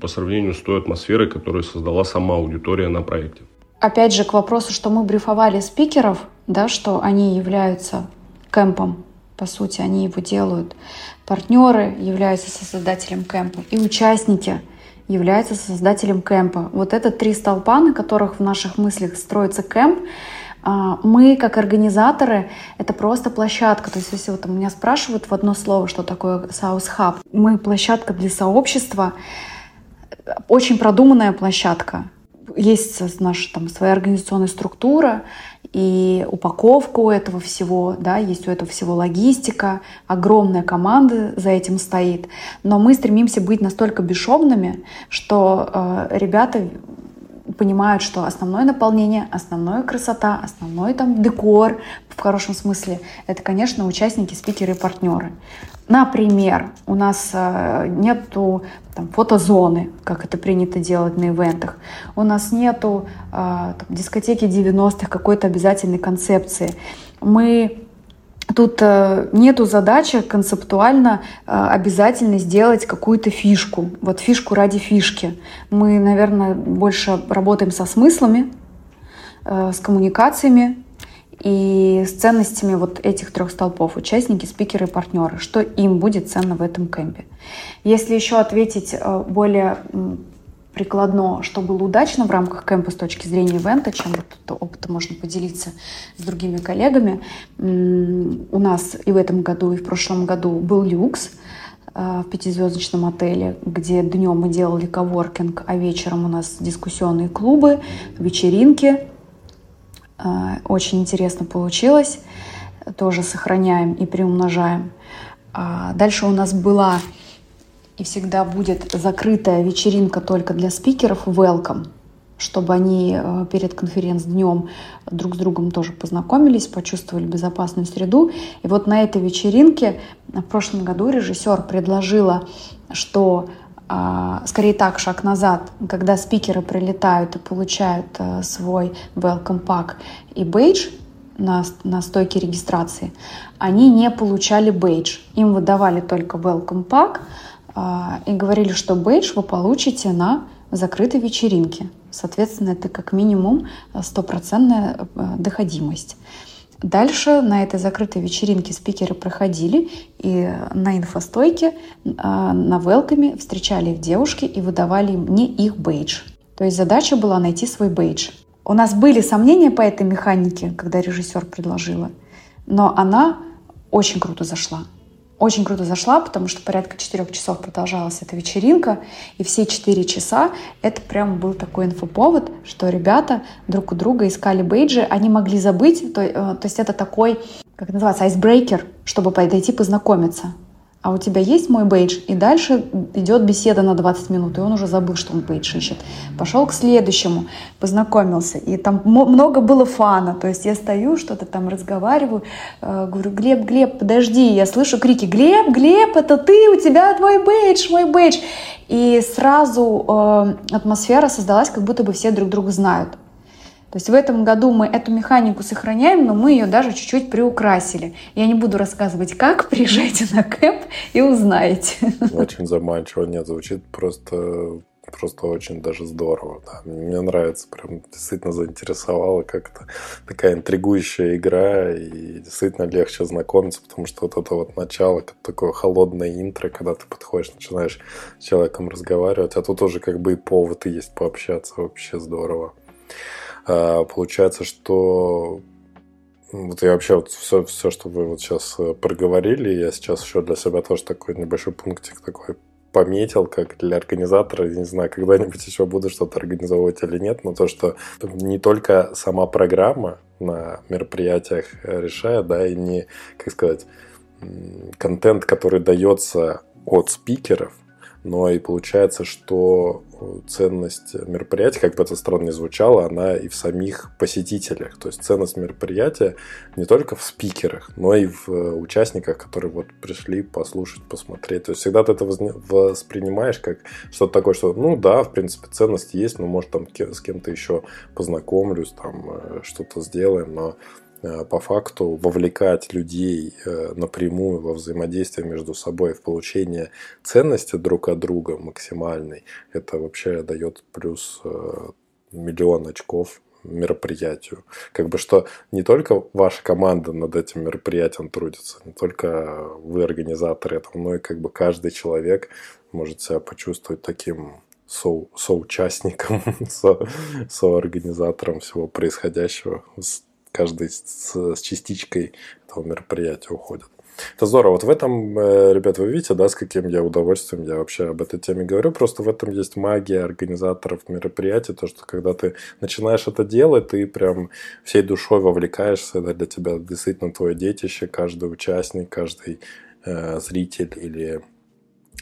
по сравнению с той атмосферой, которую создала сама аудитория на проекте. опять же, к вопросу, что мы брифовали спикеров, да, что они являются кемпом, по сути, они его делают. Партнеры являются создателем кемпа и участники являются создателем кемпа. Вот это три столпа, на которых в наших мыслях строится кемп, мы, как организаторы, это просто площадка. То есть, если вот меня спрашивают в одно слово, что такое South Hub, мы площадка для сообщества, очень продуманная площадка. Есть наша там своя организационная структура и упаковка у этого всего, да, есть у этого всего логистика, огромная команда за этим стоит. Но мы стремимся быть настолько бесшовными, что э, ребята понимают, что основное наполнение, основная красота, основной там декор в хорошем смысле, это, конечно, участники, спикеры и партнеры. Например, у нас э, нету там, фотозоны, как это принято делать на ивентах. У нас нету э, там, дискотеки 90-х, какой-то обязательной концепции. Мы Тут э, нету задачи концептуально э, обязательно сделать какую-то фишку. Вот фишку ради фишки. Мы, наверное, больше работаем со смыслами, э, с коммуникациями и с ценностями вот этих трех столпов. Участники, спикеры, партнеры. Что им будет ценно в этом кемпе. Если еще ответить более прикладно, что было удачно в рамках кемпа с точки зрения ивента, чем вот опыта можно поделиться с другими коллегами. У нас и в этом году, и в прошлом году был люкс э, в пятизвездочном отеле, где днем мы делали коворкинг, а вечером у нас дискуссионные клубы, вечеринки. Э, очень интересно получилось. Тоже сохраняем и приумножаем. А дальше у нас была и всегда будет закрытая вечеринка только для спикеров welcome, чтобы они э, перед конференц-днем друг с другом тоже познакомились, почувствовали безопасную среду. И вот на этой вечеринке в прошлом году режиссер предложила, что а, скорее так, шаг назад, когда спикеры прилетают и получают э, свой welcome pack и бейдж на, на стойке регистрации, они не получали бейдж. Им выдавали только welcome pack, и говорили, что бейдж вы получите на закрытой вечеринке. Соответственно, это как минимум стопроцентная э, доходимость. Дальше на этой закрытой вечеринке спикеры проходили и на инфостойке, а, на велками встречали их девушки и выдавали им не их бейдж. То есть задача была найти свой бейдж. У нас были сомнения по этой механике, когда режиссер предложила, но она очень круто зашла очень круто зашла, потому что порядка четырех часов продолжалась эта вечеринка, и все четыре часа это прям был такой инфоповод, что ребята друг у друга искали бейджи, они могли забыть, то, э, то есть это такой, как называется, айсбрейкер, чтобы подойти познакомиться а у тебя есть мой бейдж? И дальше идет беседа на 20 минут, и он уже забыл, что он бейдж ищет. Пошел к следующему, познакомился, и там много было фана, то есть я стою, что-то там разговариваю, э, говорю, Глеб, Глеб, подожди, я слышу крики, Глеб, Глеб, это ты, у тебя твой бейдж, мой бейдж. И сразу э, атмосфера создалась, как будто бы все друг друга знают. То есть в этом году мы эту механику сохраняем, но мы ее даже чуть-чуть приукрасили. Я не буду рассказывать, как, приезжайте на кэп и узнаете. Очень заманчиво, нет, звучит просто просто очень даже здорово. Да. Мне нравится, прям действительно заинтересовало как-то такая интригующая игра, и действительно легче знакомиться, потому что вот это вот начало, такое холодное интро, когда ты подходишь, начинаешь с человеком разговаривать, а тут уже как бы и повод есть пообщаться, вообще здорово. А, получается, что вот я вообще вот все, все, что вы вот сейчас э, проговорили, я сейчас еще для себя тоже такой небольшой пунктик такой пометил, как для организатора, я не знаю, когда-нибудь еще буду что-то организовывать или нет, но то, что не только сама программа на мероприятиях решает, да, и не, как сказать, контент, который дается от спикеров, но и получается, что ценность мероприятия, как бы это странно ни звучало, она и в самих посетителях. То есть ценность мероприятия не только в спикерах, но и в э, участниках, которые вот пришли послушать, посмотреть. То есть всегда ты это воспринимаешь как что-то такое, что ну да, в принципе ценность есть, но может там с кем-то еще познакомлюсь, там э, что-то сделаем, но по факту вовлекать людей э, напрямую во взаимодействие между собой в получение ценности друг от друга максимальной, это вообще дает плюс э, миллион очков мероприятию. Как бы что не только ваша команда над этим мероприятием трудится, не только вы организаторы этого, но и как бы каждый человек может себя почувствовать таким со, соучастником, со, соорганизатором всего происходящего. Каждый с, с частичкой этого мероприятия уходит. Это здорово. Вот в этом, э, ребят, вы видите, да, с каким я удовольствием я вообще об этой теме говорю. Просто в этом есть магия организаторов мероприятий. То, что когда ты начинаешь это делать, ты прям всей душой вовлекаешься. Это для тебя действительно твое детище. Каждый участник, каждый э, зритель или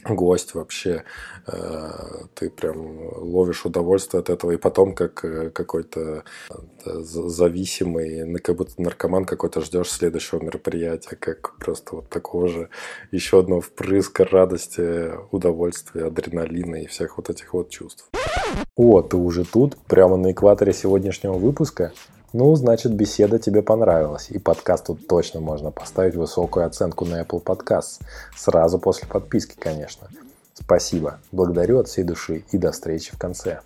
гость вообще, э, ты прям ловишь удовольствие от этого, и потом как э, какой-то э, зависимый, как будто наркоман какой-то ждешь следующего мероприятия, как просто вот такого же еще одного впрыска радости, удовольствия, адреналина и всех вот этих вот чувств. О, ты уже тут, прямо на экваторе сегодняшнего выпуска? Ну, значит, беседа тебе понравилась, и подкасту точно можно поставить высокую оценку на Apple Podcasts. Сразу после подписки, конечно. Спасибо, благодарю от всей души и до встречи в конце.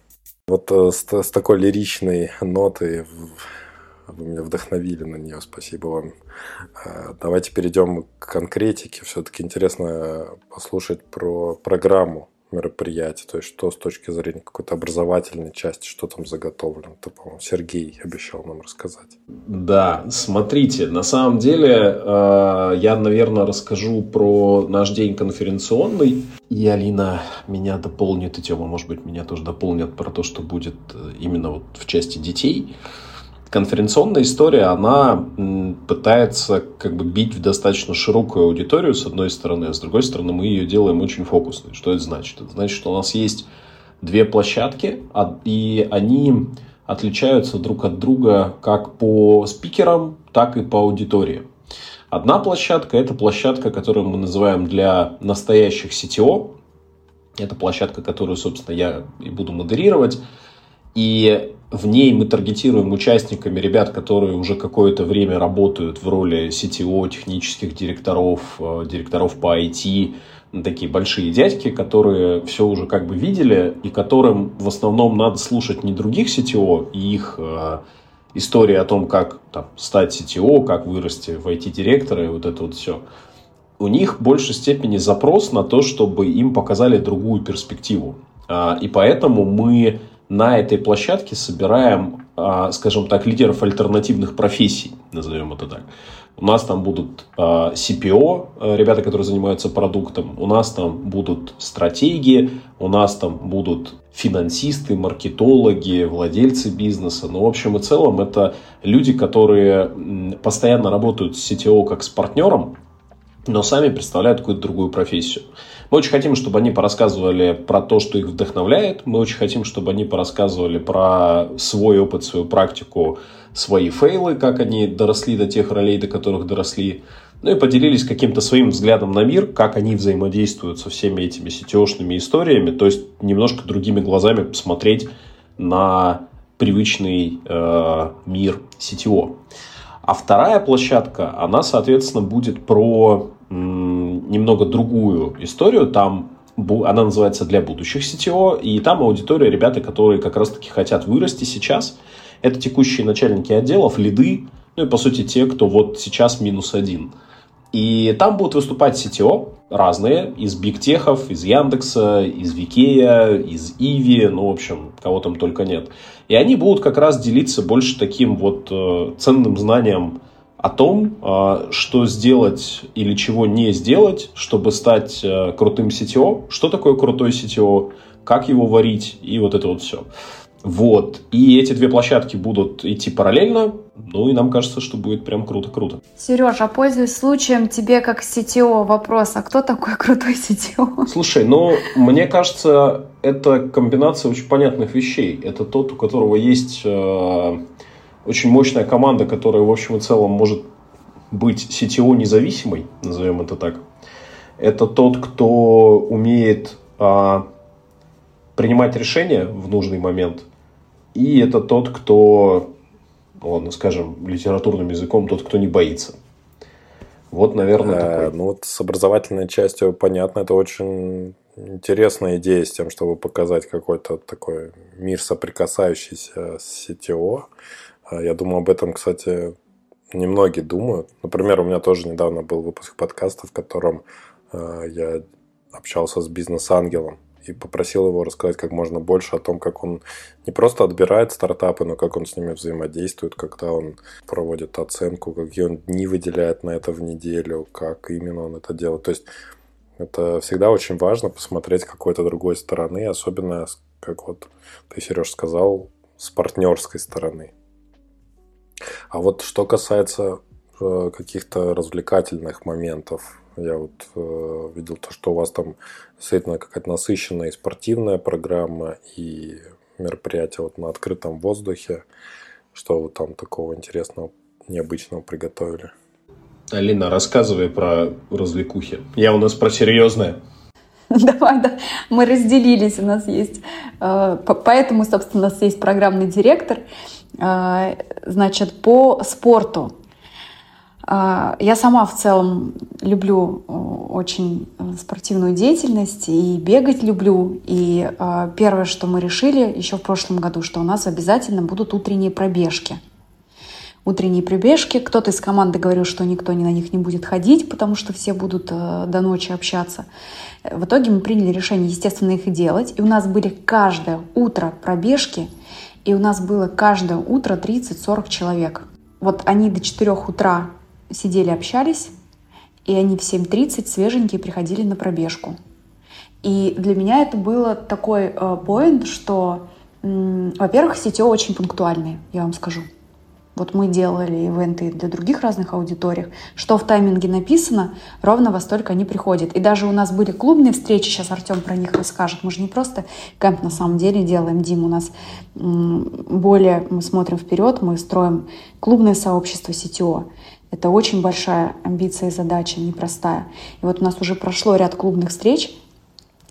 Вот э, с, с такой лиричной нотой вы меня вдохновили на нее, спасибо вам. Э, давайте перейдем к конкретике. Все-таки интересно послушать про программу мероприятие, то есть что с точки зрения какой-то образовательной части, что там заготовлено. Это, по-моему, Сергей обещал нам рассказать. Да, смотрите, на самом деле э, я, наверное, расскажу про наш день конференционный, и Алина меня дополнит, и Тёма, может быть, меня тоже дополнят про то, что будет э, именно вот в части детей конференционная история, она пытается как бы бить в достаточно широкую аудиторию, с одной стороны, а с другой стороны мы ее делаем очень фокусной. Что это значит? Это значит, что у нас есть две площадки, а, и они отличаются друг от друга как по спикерам, так и по аудитории. Одна площадка – это площадка, которую мы называем для настоящих CTO. Это площадка, которую, собственно, я и буду модерировать. И в ней мы таргетируем участниками ребят, которые уже какое-то время работают в роли CTO, технических директоров, э, директоров по IT, такие большие дядьки, которые все уже как бы видели, и которым в основном надо слушать не других CTO и их э, истории о том, как там, стать CTO, как вырасти в IT-директора и вот это вот все. У них в большей степени запрос на то, чтобы им показали другую перспективу. А, и поэтому мы на этой площадке собираем, а, скажем так, лидеров альтернативных профессий, назовем это так. У нас там будут а, CPO, а, ребята, которые занимаются продуктом, у нас там будут стратегии, у нас там будут финансисты, маркетологи, владельцы бизнеса. Ну, в общем и целом, это люди, которые постоянно работают с CTO как с партнером, но сами представляют какую-то другую профессию. Мы очень хотим, чтобы они порассказывали про то, что их вдохновляет. Мы очень хотим, чтобы они порассказывали про свой опыт, свою практику, свои фейлы, как они доросли до тех ролей, до которых доросли. Ну и поделились каким-то своим взглядом на мир, как они взаимодействуют со всеми этими сетешными историями. То есть немножко другими глазами посмотреть на привычный э, мир сетево. А вторая площадка, она, соответственно, будет про немного другую историю. Там она называется «Для будущих CTO», и там аудитория ребята, которые как раз-таки хотят вырасти сейчас. Это текущие начальники отделов, лиды, ну и, по сути, те, кто вот сейчас минус один. И там будут выступать CTO разные, из бигтехов, из Яндекса, из Викея, из Иви, ну, в общем, кого там только нет. И они будут как раз делиться больше таким вот э, ценным знанием о том, а, что сделать или чего не сделать, чтобы стать э, крутым CTO, что такое крутой CTO, как его варить и вот это вот все. Вот. И эти две площадки будут идти параллельно. Ну и нам кажется, что будет прям круто-круто. Сереж, а пользуясь случаем, тебе как CTO вопрос, а кто такой крутой CTO? Слушай, ну, мне кажется, это комбинация очень понятных вещей. Это тот, у которого есть э, очень мощная команда, которая в общем и целом может быть CTO независимой, назовем это так. Это тот, кто умеет а, принимать решения в нужный момент. И это тот, кто, ладно, скажем, литературным языком, тот, кто не боится. Вот, наверное, а, такой. Ну вот с образовательной частью понятно, это очень интересная идея с тем, чтобы показать какой-то такой мир, соприкасающийся с CTO. А, я думаю, об этом, кстати, немногие думают. Например, у меня тоже недавно был выпуск подкаста, в котором а, я общался с бизнес-ангелом и попросил его рассказать как можно больше о том, как он не просто отбирает стартапы, но как он с ними взаимодействует, когда он проводит оценку, какие он дни выделяет на это в неделю, как именно он это делает. То есть это всегда очень важно посмотреть какой-то другой стороны, особенно, как вот ты, Сереж, сказал, с партнерской стороны. А вот что касается э, каких-то развлекательных моментов, я вот э, видел то, что у вас там действительно какая-то насыщенная и спортивная программа, и мероприятие вот на открытом воздухе. Что вы там такого интересного, необычного приготовили? Алина, рассказывай про развлекухи. Я у нас про серьезное. Давай, да. Мы разделились, у нас есть... Э, поэтому, собственно, у нас есть программный директор. Э, значит, по спорту. Э, я сама в целом люблю очень спортивную деятельность и бегать люблю. И первое, что мы решили еще в прошлом году, что у нас обязательно будут утренние пробежки – утренние пробежки. Кто-то из команды говорил, что никто на них не будет ходить, потому что все будут э, до ночи общаться. В итоге мы приняли решение, естественно, их делать. И у нас были каждое утро пробежки, и у нас было каждое утро 30-40 человек. Вот они до 4 утра сидели, общались, и они в 7.30 свеженькие приходили на пробежку. И для меня это было такой поинт, э, что, во-первых, сетё очень пунктуальные, я вам скажу. Вот мы делали ивенты для других разных аудиторий. Что в тайминге написано, ровно во столько они приходят. И даже у нас были клубные встречи, сейчас Артем про них расскажет. Мы же не просто кемп на самом деле делаем, Дим, у нас более, мы смотрим вперед, мы строим клубное сообщество CTO. Это очень большая амбиция и задача, непростая. И вот у нас уже прошло ряд клубных встреч.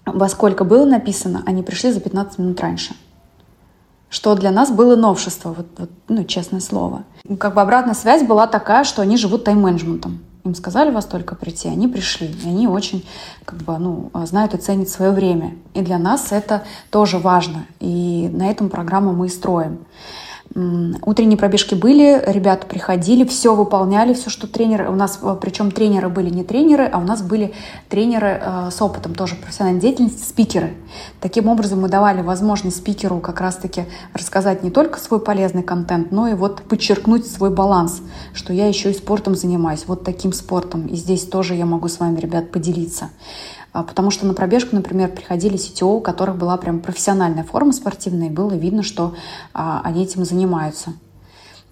Во сколько было написано, они пришли за 15 минут раньше что для нас было новшество, вот, вот, ну, честное слово. Как бы обратная связь была такая, что они живут тайм-менеджментом. Им сказали вас только прийти, они пришли. И они очень как бы, ну, знают и ценят свое время. И для нас это тоже важно. И на этом программу мы и строим. Утренние пробежки были, ребята приходили, все выполняли, все, что тренеры, у нас, э, причем тренеры были не тренеры, а у нас были тренеры э, с опытом тоже профессиональной деятельности, спикеры. Таким образом мы давали возможность спикеру как раз-таки рассказать не только свой полезный контент, но и вот подчеркнуть свой баланс, что я еще и спортом занимаюсь, вот таким спортом, и здесь тоже я могу с вами, ребят, поделиться. А, потому что на пробежку, например, приходили CTO, у которых была прям профессиональная форма спортивная, и было видно, что а, они этим занимаются.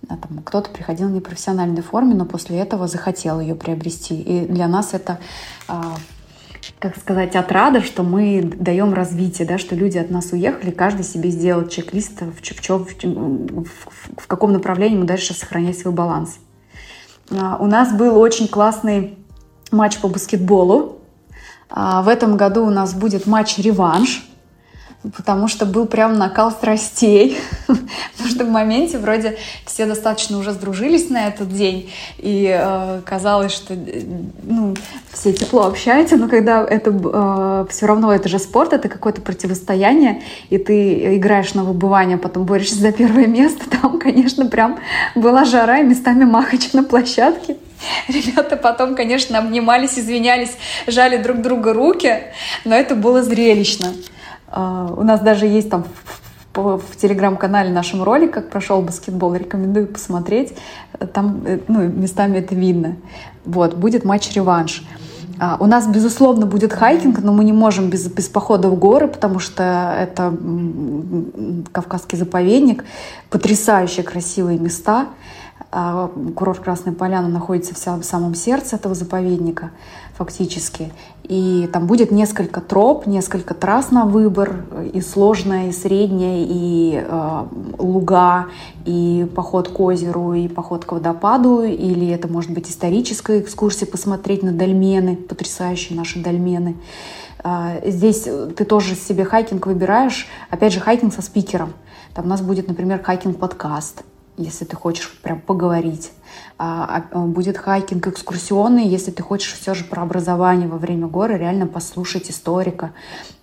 А, кто-то приходил в непрофессиональной форме, но после этого захотел ее приобрести. И для нас это как сказать, отрада, что мы даем развитие, да, что люди от нас уехали, каждый себе сделал чек-лист, в, в, в, в каком направлении ему дальше сохранять свой баланс. У нас был очень классный матч по баскетболу в этом году у нас будет матч-реванш, потому что был прям накал страстей. потому что в моменте вроде все достаточно уже сдружились на этот день, и э, казалось, что э, ну, все тепло общаются, но когда это э, все равно это же спорт, это какое-то противостояние, и ты играешь на выбывание, потом борешься за первое место, там, конечно, прям была жара и местами махач на площадке. Ребята потом, конечно, обнимались, извинялись, жали друг друга руки, но это было зрелищно. А, у нас даже есть там в, телеграм-канале нашем ролик, как прошел баскетбол, рекомендую посмотреть. Там э, ну, местами это видно. Вот, будет матч-реванш. А, у нас, безусловно, будет хайкинг, но мы не можем без, без похода в горы, потому что это Кавказский заповедник, потрясающие красивые места. А, курорт Красная Поляна находится в самом сердце этого заповедника фактически. И там будет несколько троп, несколько трасс на выбор, и сложная, и средняя, и э, луга, и поход к озеру, и поход к водопаду, или это может быть историческая экскурсия, посмотреть на дольмены, потрясающие наши дольмены. Э, здесь ты тоже себе хайкинг выбираешь, опять же, хайкинг со спикером. Там у нас будет, например, хайкинг-подкаст, если ты хочешь прям поговорить. А, а, будет хайкинг экскурсионный, если ты хочешь все же про образование во время горы, реально послушать историка,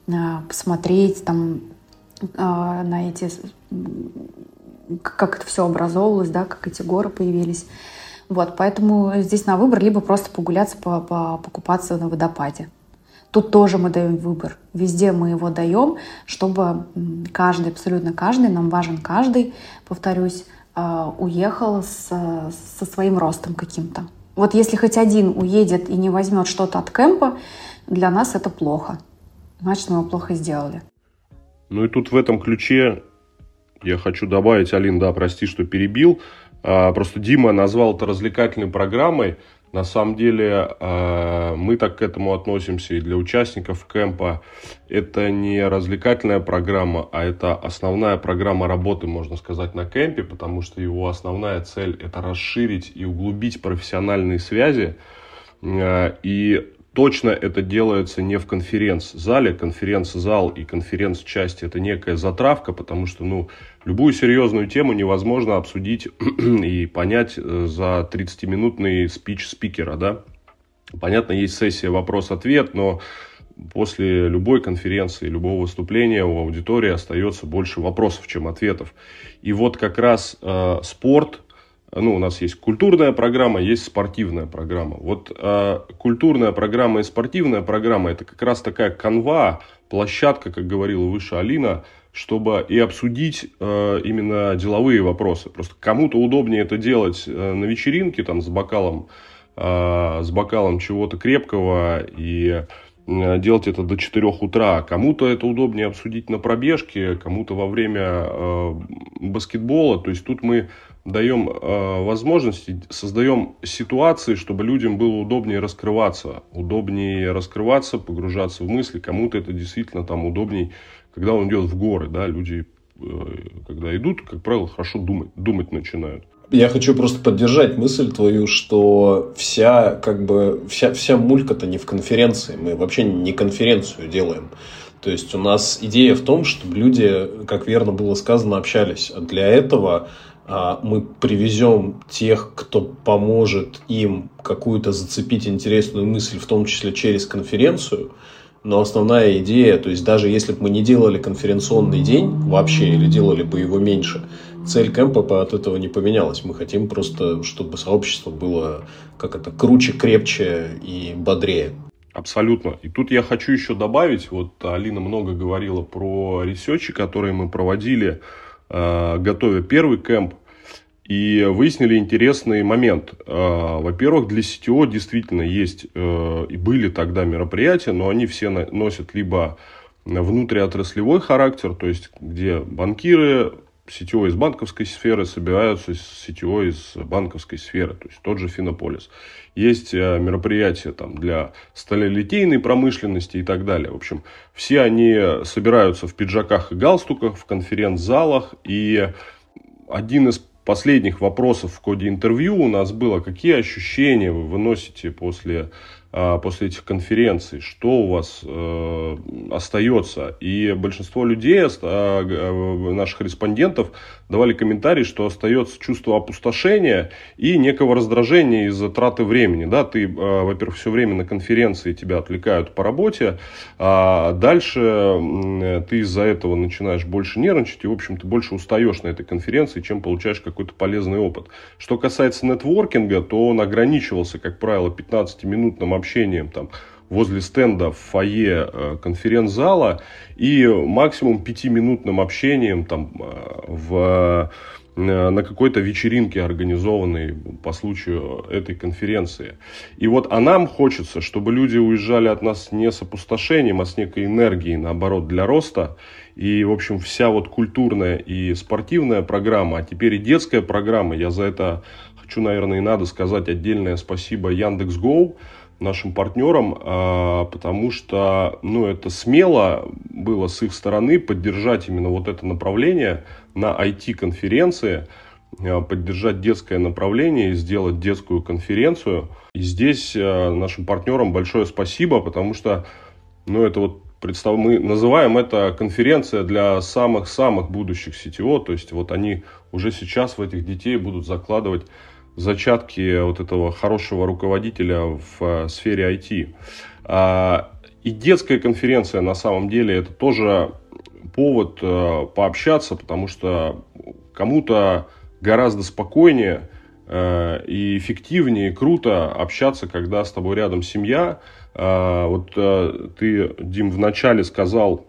а, посмотреть там на эти, как это все образовывалось, да, как эти горы появились. Вот, поэтому здесь на выбор либо просто погуляться, по, по, покупаться на водопаде. Тут тоже мы даем выбор. Везде мы его даем, чтобы каждый, абсолютно каждый, нам важен каждый, повторюсь, а, уехал с, со своим ростом каким-то. Вот если хоть один уедет и не возьмет что-то от кемпа, для нас это плохо. Значит, мы его плохо сделали. Ну и тут в этом ключе я хочу добавить, Алин, да, прости, что перебил. А, просто Дима назвал это развлекательной программой. На самом деле а, мы так к этому относимся и для участников кемпа. Это не развлекательная программа, а это основная программа работы, можно сказать, на кемпе, потому что его основная цель – это расширить и углубить профессиональные связи. А, и точно это делается не в конференц-зале. Конференц-зал и конференц-часть – это некая затравка, потому что, ну, Любую серьезную тему невозможно обсудить и понять э, за 30-минутный спич спикера, да. Понятно, есть сессия вопрос-ответ, но после любой конференции, любого выступления у аудитории остается больше вопросов, чем ответов. И вот как раз э, спорт, ну, у нас есть культурная программа, есть спортивная программа. Вот э, культурная программа и спортивная программа – это как раз такая канва, площадка, как говорила выше Алина, чтобы и обсудить э, именно деловые вопросы. Просто кому-то удобнее это делать э, на вечеринке там с бокалом, э, с бокалом чего-то крепкого и э, делать это до 4 утра. Кому-то это удобнее обсудить на пробежке, кому-то во время э, баскетбола. То есть тут мы даем э, возможности, создаем ситуации, чтобы людям было удобнее раскрываться, удобнее раскрываться, погружаться в мысли. Кому-то это действительно там удобнее когда он идет в горы, да, люди, э, когда идут, как правило, хорошо думать, думать начинают. Я хочу просто поддержать мысль твою, что вся, как бы, вся, вся мулька-то не в конференции. Мы вообще не конференцию делаем. То есть у нас идея в том, чтобы люди, как верно было сказано, общались. А для этого мы привезем тех, кто поможет им какую-то зацепить интересную мысль, в том числе через конференцию – но основная идея, то есть даже если бы мы не делали конференционный день вообще или делали бы его меньше, цель кемпа от этого не поменялась. Мы хотим просто, чтобы сообщество было как это круче, крепче и бодрее. Абсолютно. И тут я хочу еще добавить, вот Алина много говорила про ресерчи, которые мы проводили, готовя первый кемп и выяснили интересный момент. А, во-первых, для CTO действительно есть э, и были тогда мероприятия, но они все носят либо внутриотраслевой характер, то есть где банкиры, CTO из банковской сферы собираются с CTO из банковской сферы, то есть тот же Финополис. Есть э, мероприятия там, для сталелитейной промышленности и так далее. В общем, все они собираются в пиджаках и галстуках, в конференц-залах, и один из последних вопросов в коде интервью у нас было, какие ощущения вы выносите после после этих конференций, что у вас э, остается. И большинство людей, э, наших респондентов, давали комментарий, что остается чувство опустошения и некого раздражения из-за траты времени. Да, ты, э, во-первых, все время на конференции тебя отвлекают по работе, а дальше э, ты из-за этого начинаешь больше нервничать и, в общем, ты больше устаешь на этой конференции, чем получаешь какой-то полезный опыт. Что касается нетворкинга, то он ограничивался, как правило, 15-минутным общением там, возле стенда в фойе э, конференц-зала и максимум пятиминутным общением там, э, в, э, на какой-то вечеринке, организованной по случаю этой конференции. И вот а нам хочется, чтобы люди уезжали от нас не с опустошением, а с некой энергией, наоборот, для роста. И, в общем, вся вот культурная и спортивная программа, а теперь и детская программа, я за это хочу, наверное, и надо сказать отдельное спасибо Яндекс.Гоу, нашим партнерам, а, потому что ну, это смело было с их стороны поддержать именно вот это направление на IT-конференции, а, поддержать детское направление и сделать детскую конференцию. И здесь а, нашим партнерам большое спасибо, потому что ну, это вот представ... мы называем это конференция для самых-самых будущих CTO, то есть вот они уже сейчас в этих детей будут закладывать зачатки вот этого хорошего руководителя в э, сфере IT. А, и детская конференция на самом деле это тоже повод э, пообщаться, потому что кому-то гораздо спокойнее э, и эффективнее, круто общаться, когда с тобой рядом семья. А, вот ты, Дим, вначале сказал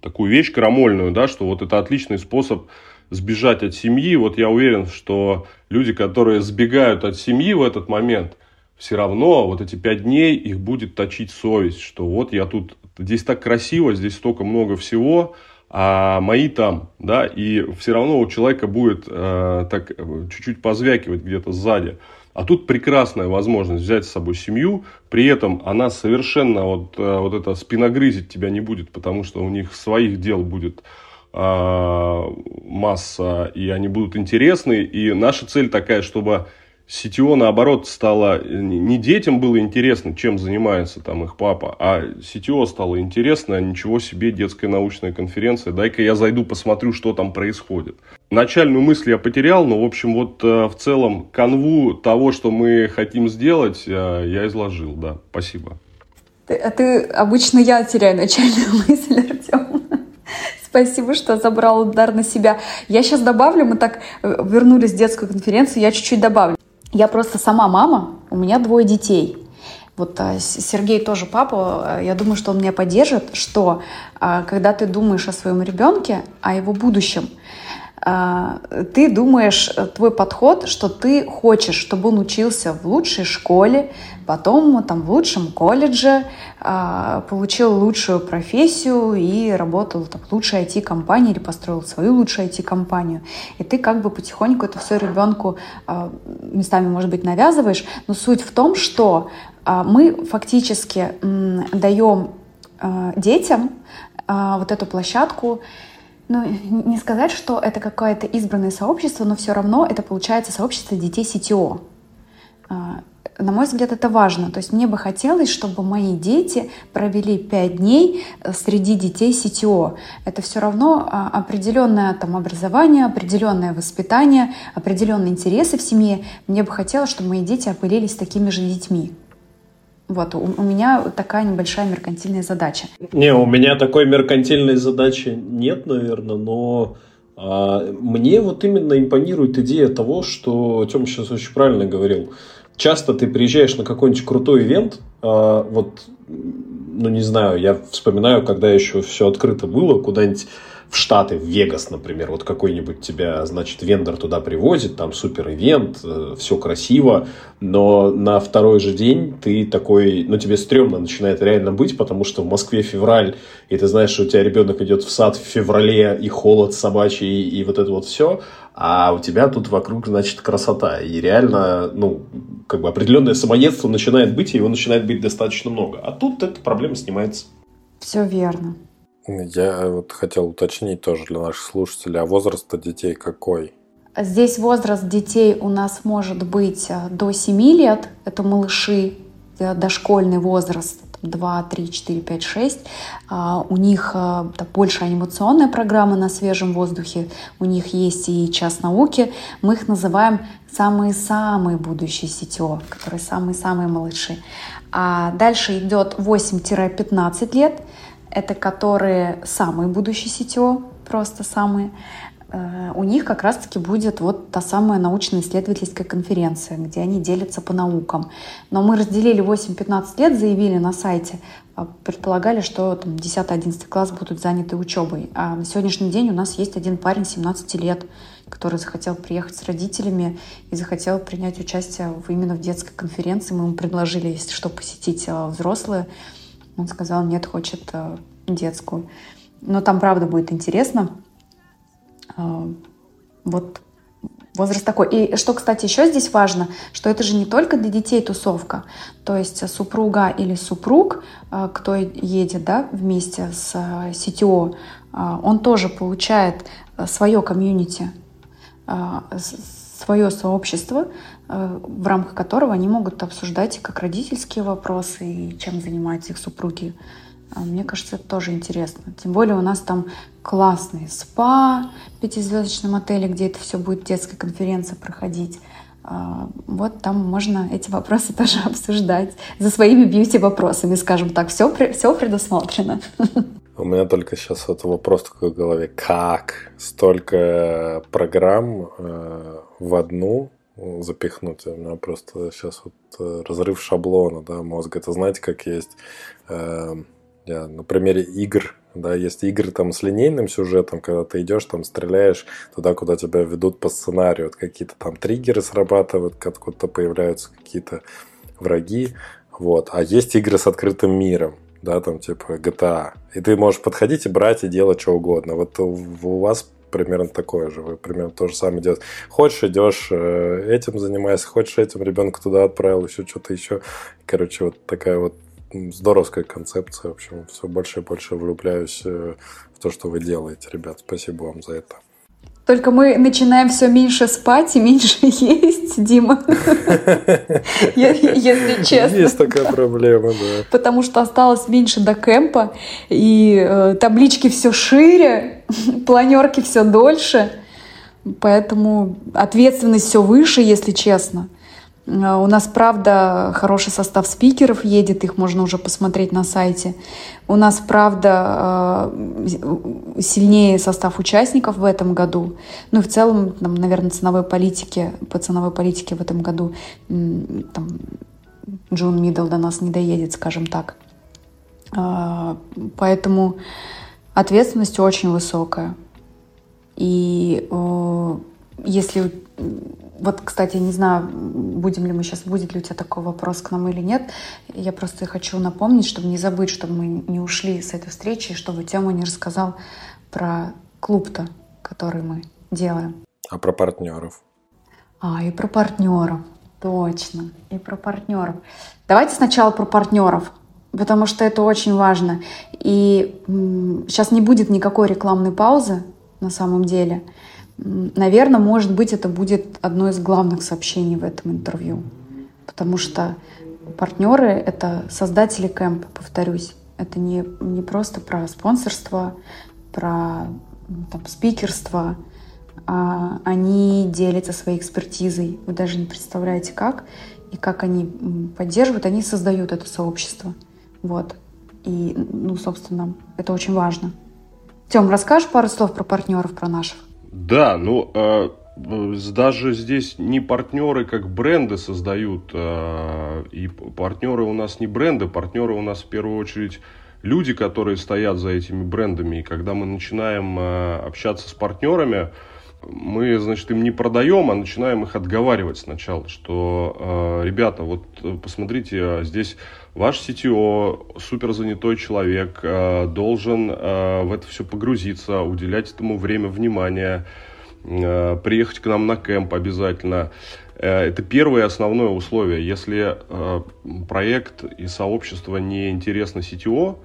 такую вещь крамольную, да, что вот это отличный способ сбежать от семьи. Вот я уверен, что люди, которые сбегают от семьи в этот момент, все равно вот эти пять дней их будет точить совесть, что вот я тут, здесь так красиво, здесь столько много всего, а мои там, да, и все равно у человека будет э, так э, чуть-чуть позвякивать где-то сзади. А тут прекрасная возможность взять с собой семью, при этом она совершенно вот, э, вот это спиногрызить тебя не будет, потому что у них своих дел будет масса, и они будут интересны. И наша цель такая, чтобы CTO, наоборот, стало не детям было интересно, чем занимается там их папа, а CTO стало интересно, ничего себе, детская научная конференция, дай-ка я зайду, посмотрю, что там происходит. Начальную мысль я потерял, но, в общем, вот э, в целом канву того, что мы хотим сделать, э, я изложил, да, спасибо. А ты обычно я теряю начальную мысль, Артем. Спасибо, что забрал удар на себя. Я сейчас добавлю, мы так э, вернулись в детскую конференцию, я чуть-чуть добавлю. Я просто сама мама, у меня двое детей. Вот а, Сергей тоже папа, я думаю, что он меня поддержит, что а, когда ты думаешь о своем ребенке, о его будущем, а, ты думаешь, э, твой подход, что ты хочешь, чтобы он учился в лучшей школе, потом там в лучшем колледже, а, получил лучшую профессию и работал там, в лучшей IT-компании или построил свою лучшую IT-компанию. И ты как бы потихоньку это все ребенку а, местами, может быть, навязываешь. Но суть в том, что мы фактически даем детям вот эту площадку, ну, не сказать, что это какое-то избранное сообщество, но все равно это получается сообщество детей CTO. На мой взгляд, это важно. То есть мне бы хотелось, чтобы мои дети провели пять дней э, среди детей CTO. Это все равно а, определенное там, образование, определенное воспитание, определенные интересы в семье. Мне бы хотелось, чтобы мои дети опылились такими же детьми. Вот, у, у меня такая небольшая меркантильная задача. Не, у меня такой меркантильной задачи нет, наверное, но а, мне вот именно импонирует идея того, что Тём сейчас очень правильно говорил. Часто ты приезжаешь на какой-нибудь крутой ивент, а, вот, ну не знаю, я вспоминаю, когда еще все открыто было, куда-нибудь в Штаты, в Вегас, например, вот какой-нибудь тебя, значит, вендор туда привозит, там супер ивент, э, все красиво, но на второй же день ты такой, ну, тебе стрёмно начинает реально быть, потому что в Москве февраль, и ты знаешь, что у тебя ребенок идет в сад в феврале, и холод собачий, и вот это вот все, а у тебя тут вокруг, значит, красота. И реально, ну, как бы определенное самоедство начинает быть, и его начинает быть достаточно много. А тут эта проблема снимается. Все верно. Я вот хотел уточнить тоже для наших слушателей, а возраст детей какой? Здесь возраст детей у нас может быть э, до 7 лет, это малыши, дошкольный возраст, 2, 3, 4, 5, 6. У них э, больше анимационная программа на свежем воздухе, у них есть и час науки. Мы их называем самые-самые будущие сетево, которые самые-самые малыши. А дальше идет 8-15 лет – это которые самые будущие сетево, просто самые, у них как раз-таки будет вот та самая научно-исследовательская конференция, где они делятся по наукам. Но мы разделили 8-15 лет, заявили на сайте, а предполагали, что там 10-11 класс будут заняты учебой. А на сегодняшний день у нас есть один парень 17 лет, который захотел приехать с родителями и захотел принять участие именно в детской конференции. Мы ему предложили, если что, посетить э, взрослые. Он сказал, нет, хочет э, детскую. Но там, правда, будет интересно. Э, вот возраст такой. И что, кстати, еще здесь важно, что это же не только для детей тусовка. То есть супруга или супруг, э, кто едет да, вместе с CTO, он тоже получает свое комьюнити, свое сообщество, в рамках которого они могут обсуждать как родительские вопросы и чем занимаются их супруги А мне кажется, это тоже интересно. Тем более у нас там классный спа в пятизвездочном отеле, где это все будет детская конференция проходить. А, вот там можно эти вопросы тоже обсуждать за своими бьюти-вопросами, скажем так. Все, все предусмотрено. У меня только сейчас вот вопрос такой в голове. Как столько программ э, в одну запихнуть? У меня просто сейчас вот э, разрыв шаблона да, мозга. Это знаете, как есть э, я на примере игр, да, есть игры там с линейным сюжетом, когда ты идешь, там стреляешь туда, куда тебя ведут по сценарию, вот какие-то там триггеры срабатывают, откуда-то появляются какие-то враги, вот. А есть игры с открытым миром, да, там типа GTA. И ты можешь подходить и брать и делать что угодно. Вот у вас примерно такое же. Вы примерно то же самое делаете. Хочешь, идешь э, этим занимайся, хочешь этим ребенка туда отправил, еще что-то еще. Короче, вот такая вот здоровская концепция. В общем, все больше и больше влюбляюсь э, в то, что вы делаете, ребят. Спасибо вам за это. Только мы начинаем все меньше спать и меньше есть, Дима. Если честно. Есть такая проблема, да. Потому что осталось меньше до кемпа, и э, таблички все шире, планерки все дольше. Поэтому ответственность все выше, если честно. Э, у нас, правда, хороший состав спикеров едет, их можно уже посмотреть на сайте. У нас, правда, э, сильнее состав участников в этом году. Ну и в целом, там, наверное, ценовой политики, по ценовой политике в этом году там, джун, middle до нас не доедет, скажем так. Э, поэтому ответственность очень высокая. И если вот, кстати, не знаю, будем ли мы сейчас, будет ли у тебя такой вопрос к нам или нет. Я просто хочу напомнить, чтобы не забыть, чтобы мы не ушли с этой встречи, чтобы Тёма не рассказал про клуб-то, который мы делаем. А про партнеров? А, и про партнеров. Точно. И про партнеров. Давайте сначала про партнеров, потому что это очень важно. И сейчас не будет никакой рекламной паузы на самом деле. Наверное, может быть, это будет одно из главных сообщений в этом интервью. Потому что партнеры — это создатели кэмпа, повторюсь. Это не, не просто про спонсорство, про там, спикерство, а они делятся своей экспертизой. Вы даже не представляете, как. И как они поддерживают, они создают это сообщество. Вот. И, ну, собственно, это очень важно. Тем, расскажешь пару слов про партнеров, про наших? Да, ну э, даже здесь не партнеры как бренды создают, э, и партнеры у нас не бренды, партнеры у нас в первую очередь люди, которые стоят за этими брендами. И когда мы начинаем э, общаться с партнерами, мы, значит, им не продаем, а начинаем их отговаривать сначала, что, э, ребята, вот э, посмотрите, здесь ваш CTO, супер занятой человек, э, должен э, в это все погрузиться, уделять этому время, внимание, э, приехать к нам на кемп обязательно. Э, это первое основное условие. Если э, проект и сообщество не интересно CTO,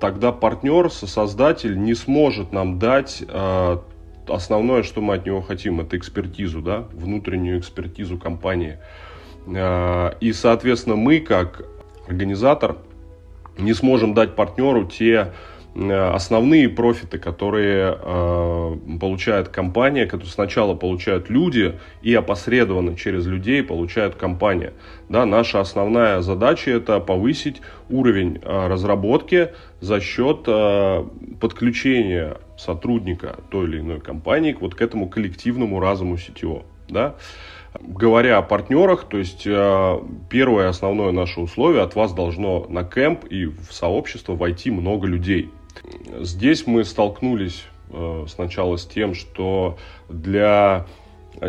тогда партнер, создатель не сможет нам дать э, основное, что мы от него хотим, это экспертизу, да, внутреннюю экспертизу компании. А, и, соответственно, мы, как организатор, не сможем дать партнеру те основные профиты, которые э, получает компания, которые сначала получают люди и опосредованно через людей получают компания. Да, наша основная задача это повысить уровень э, разработки за счет э, подключения сотрудника той или иной компании вот к этому коллективному разуму CTO. Да? Говоря о партнерах, то есть э, первое основное наше условие, от вас должно на кемп и в сообщество войти много людей. Здесь мы столкнулись э, сначала с тем, что для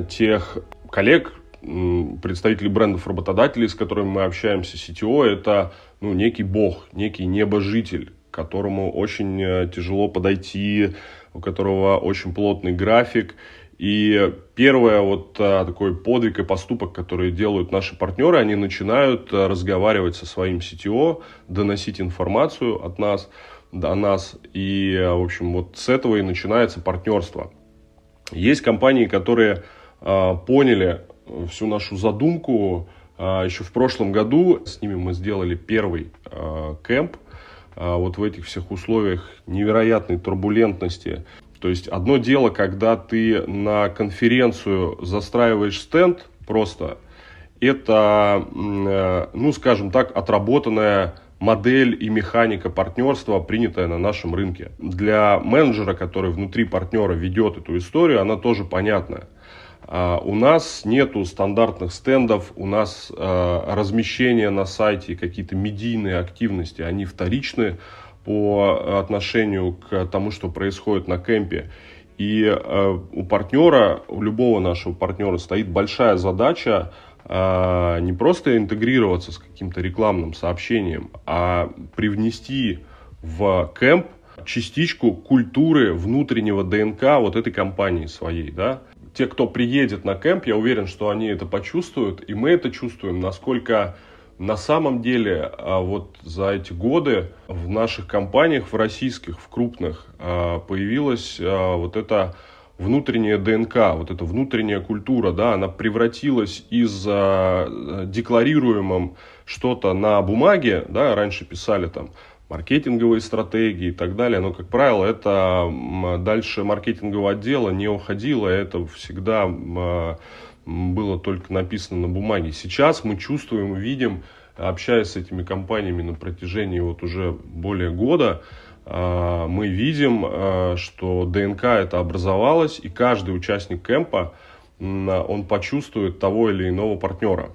тех коллег, представителей брендов работодателей, с которыми мы общаемся, CTO, это ну, некий бог, некий небожитель, к которому очень э, тяжело подойти, у которого очень плотный график. И первое вот а, такой подвиг и поступок, который делают наши партнеры, они начинают разговаривать со своим CTO, доносить информацию от нас, до нас. И, в общем, вот с этого и начинается партнерство. Есть компании, которые а, поняли всю нашу задумку еще в прошлом году. С ними мы сделали первый кемп а, вот в этих всех условиях невероятной турбулентности. То есть одно дело, когда ты на конференцию застраиваешь стенд просто, это, э, ну, скажем так, отработанная модель и механика партнерства, принятая на нашем рынке. Для менеджера, который внутри партнера ведет эту историю, она тоже понятная. А у нас нету стандартных стендов, у нас а, размещение на сайте, какие-то медийные активности, они вторичны по отношению к тому, что происходит на кемпе. И а, у партнера, у любого нашего партнера стоит большая задача не просто интегрироваться с каким-то рекламным сообщением, а привнести в кемп частичку культуры внутреннего ДНК вот этой компании своей, да, те, кто приедет на кемп, я уверен, что они это почувствуют, и мы это чувствуем, насколько на самом деле а, вот за эти годы в наших компаниях, в российских, в крупных, а, появилась а, вот эта внутренняя ДНК, вот эта внутренняя культура, да, она превратилась из декларируемым что-то на бумаге, да, раньше писали там маркетинговые стратегии и так далее, но, как правило, это дальше маркетингового отдела не уходило, это всегда было только написано на бумаге. Сейчас мы чувствуем, видим, общаясь с этими компаниями на протяжении вот уже более года, а, мы видим, а, что ДНК это образовалось, и каждый участник кемпа, он почувствует того или иного партнера.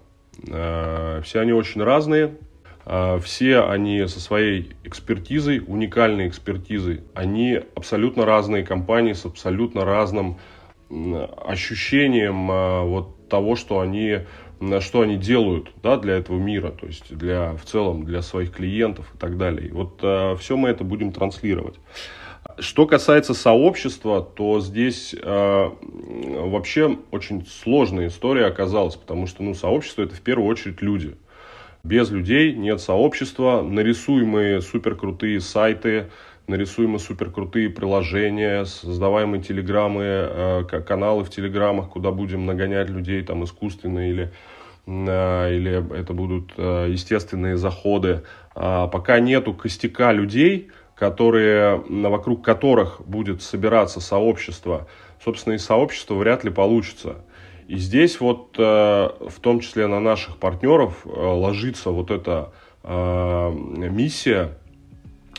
А, все они очень разные, а, все они со своей экспертизой, уникальной экспертизой, они абсолютно разные компании с абсолютно разным ощущением а, вот того, что они, что они делают да, для этого мира, то есть для, в целом для своих клиентов и так далее. Вот а, все мы это будем транслировать. Что касается сообщества, то здесь э, вообще очень сложная история оказалась, потому что ну, сообщество это в первую очередь люди – без людей нет сообщества, нарисуемые суперкрутые сайты, нарисуемые суперкрутые приложения, создаваемые телеграммы, э, каналы в телеграммах, куда будем нагонять людей там искусственно или э, или это будут э, естественные заходы. А пока нету костяка людей, которые, вокруг которых будет собираться сообщество, собственно, и сообщество вряд ли получится. И здесь вот в том числе на наших партнеров ложится вот эта миссия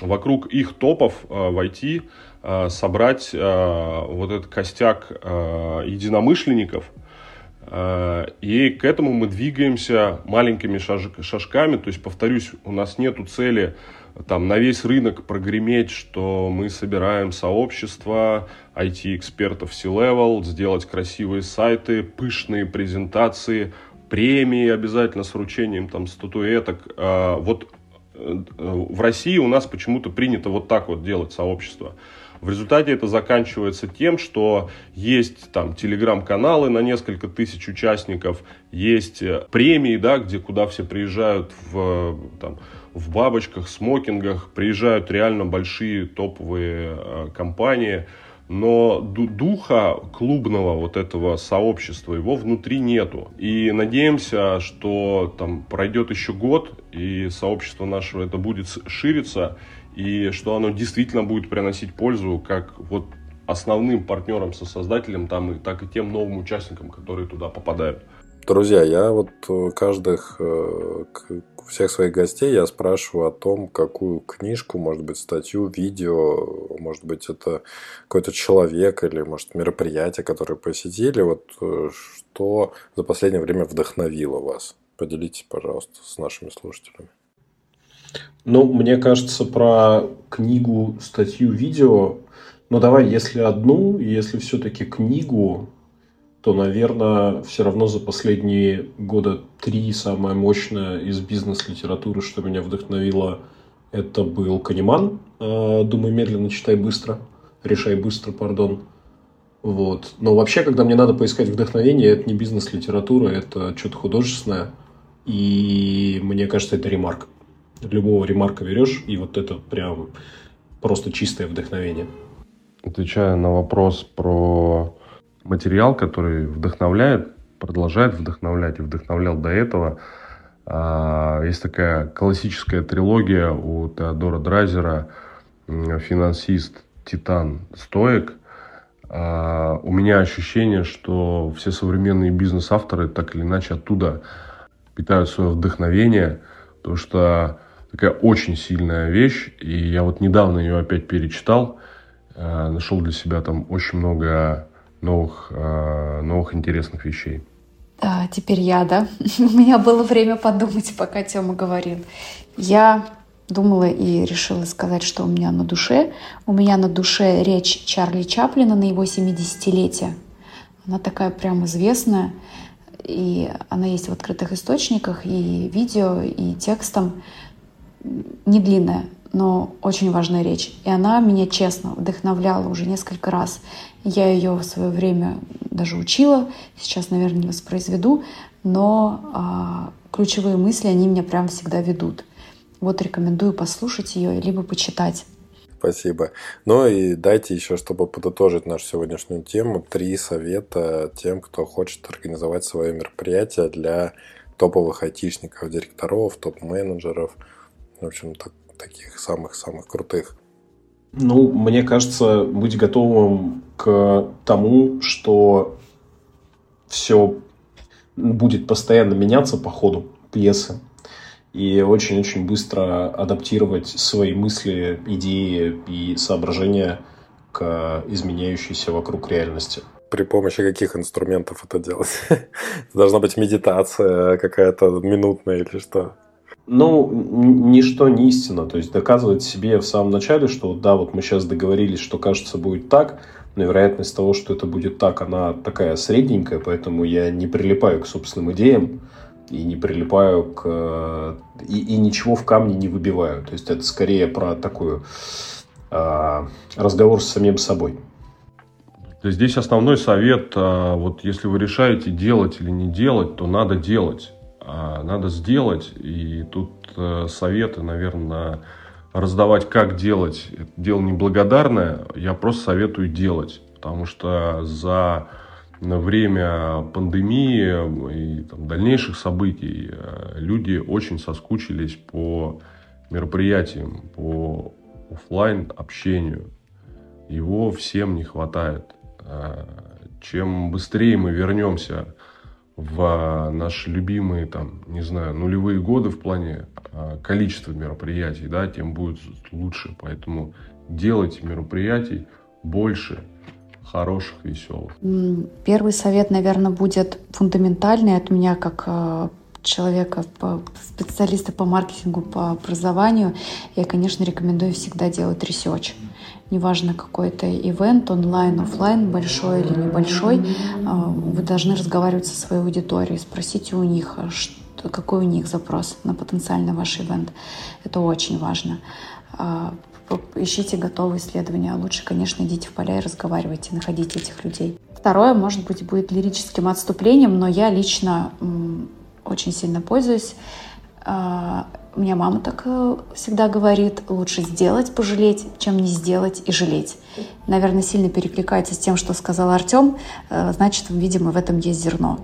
вокруг их топов в IT собрать вот этот костяк единомышленников. И к этому мы двигаемся маленькими шажками. То есть, повторюсь, у нас нет цели там на весь рынок прогреметь, что мы собираем сообщество IT-экспертов C-Level, сделать красивые сайты, пышные презентации, премии обязательно с вручением там статуэток. А, вот э, в России у нас почему-то принято вот так вот делать сообщество. В результате это заканчивается тем, что есть там телеграм-каналы на несколько тысяч участников, есть э, премии, да, где куда все приезжают в там, в бабочках, смокингах, приезжают реально большие топовые э, компании, но духа клубного вот этого сообщества его внутри нету. И надеемся, что там пройдет еще год, и сообщество наше это будет шириться, и что оно действительно будет приносить пользу как вот основным партнерам, сосоздателям, там, и, так и тем новым участникам, которые туда попадают. Друзья, я вот э, каждых, э, всех своих гостей я спрашиваю о том, какую книжку, может быть, статью, видео, может быть, это какой-то человек или, может, мероприятие, которое посетили, вот э, что за последнее время вдохновило вас? Поделитесь, пожалуйста, с нашими слушателями. Ну, мне кажется, про книгу, статью, видео, ну давай, если одну, если все-таки книгу, то, наверное, все равно за последние года три самое мощное из бизнес-литературы, что меня вдохновило, это был Канеман. А, Думай медленно, читай быстро. Решай быстро, пардон. Вот. Но вообще, когда мне надо поискать вдохновение, это не бизнес-литература, это что-то художественное. И мне кажется, это ремарк. Любого ремарка берешь, и вот это прям просто чистое вдохновение. Отвечая на вопрос про материал, который вдохновляет, продолжает вдохновлять и вдохновлял до этого. А, есть такая классическая трилогия у Теодора Драйзера «Финансист», «Титан», «Стоик». А, у меня ощущение, что все современные бизнес-авторы так или иначе оттуда питают свое вдохновение, потому что такая очень сильная вещь, и я вот недавно ее опять перечитал, а, нашел для себя там очень много новых, новых интересных вещей. А, теперь я, да? У меня было время подумать, пока Тёма говорил. Я думала и решила сказать, что у меня на душе. У меня на душе речь Чарли Чаплина на его 70-летие. Она такая прям известная, и она есть в открытых источниках, и видео, и текстом. Не длинная, но очень важная речь. И она меня честно вдохновляла уже несколько раз. Я ее в свое время даже учила, сейчас, наверное, не воспроизведу, но а, ключевые мысли, они меня прям всегда ведут. Вот рекомендую послушать ее, либо почитать. Спасибо. Ну и дайте еще, чтобы подытожить нашу сегодняшнюю тему, три совета тем, кто хочет организовать свое мероприятие для топовых айтишников, директоров, топ-менеджеров, в общем, так, таких самых-самых крутых. Ну, мне кажется, быть готовым к тому, что все будет постоянно меняться по ходу пьесы. И очень-очень быстро адаптировать свои мысли, идеи и соображения к изменяющейся вокруг реальности. При помощи каких инструментов это делать? Должна быть медитация какая-то минутная или что? Ну, ничто не истина. То есть доказывать себе в самом начале, что да, вот мы сейчас договорились, что кажется будет так, но вероятность того, что это будет так, она такая средненькая, поэтому я не прилипаю к собственным идеям и не прилипаю к... И, и ничего в камне не выбиваю. То есть это скорее про такой э, разговор с самим собой. Здесь основной совет, а, вот если вы решаете делать или не делать, то надо делать а надо сделать. И тут э, советы, наверное, раздавать, как делать, это дело неблагодарное. Я просто советую делать, потому что за время пандемии и там, дальнейших событий э, люди очень соскучились по мероприятиям, по офлайн общению. Его всем не хватает. Э, чем быстрее мы вернемся в наши любимые, там, не знаю, нулевые годы в плане количества мероприятий, да, тем будет лучше. Поэтому делайте мероприятий больше, хороших, веселых. Первый совет, наверное, будет фундаментальный от меня как а, человека, специалиста по маркетингу, по образованию. Я, конечно, рекомендую всегда делать research неважно какой это ивент, онлайн, офлайн, большой или небольшой, а, вы должны разговаривать со своей аудиторией, спросите у них, а что, какой у них запрос на потенциальный ваш ивент. Это очень важно. А, ищите готовые исследования. Лучше, конечно, идите в поля и разговаривайте, находите этих людей. Второе, может быть, будет лирическим отступлением, но я лично очень сильно пользуюсь у меня мама так э, всегда говорит, лучше сделать, пожалеть, чем не сделать и жалеть. Наверное, сильно перекликается с тем, что сказал Артем. Э, значит, видимо, в этом есть зерно.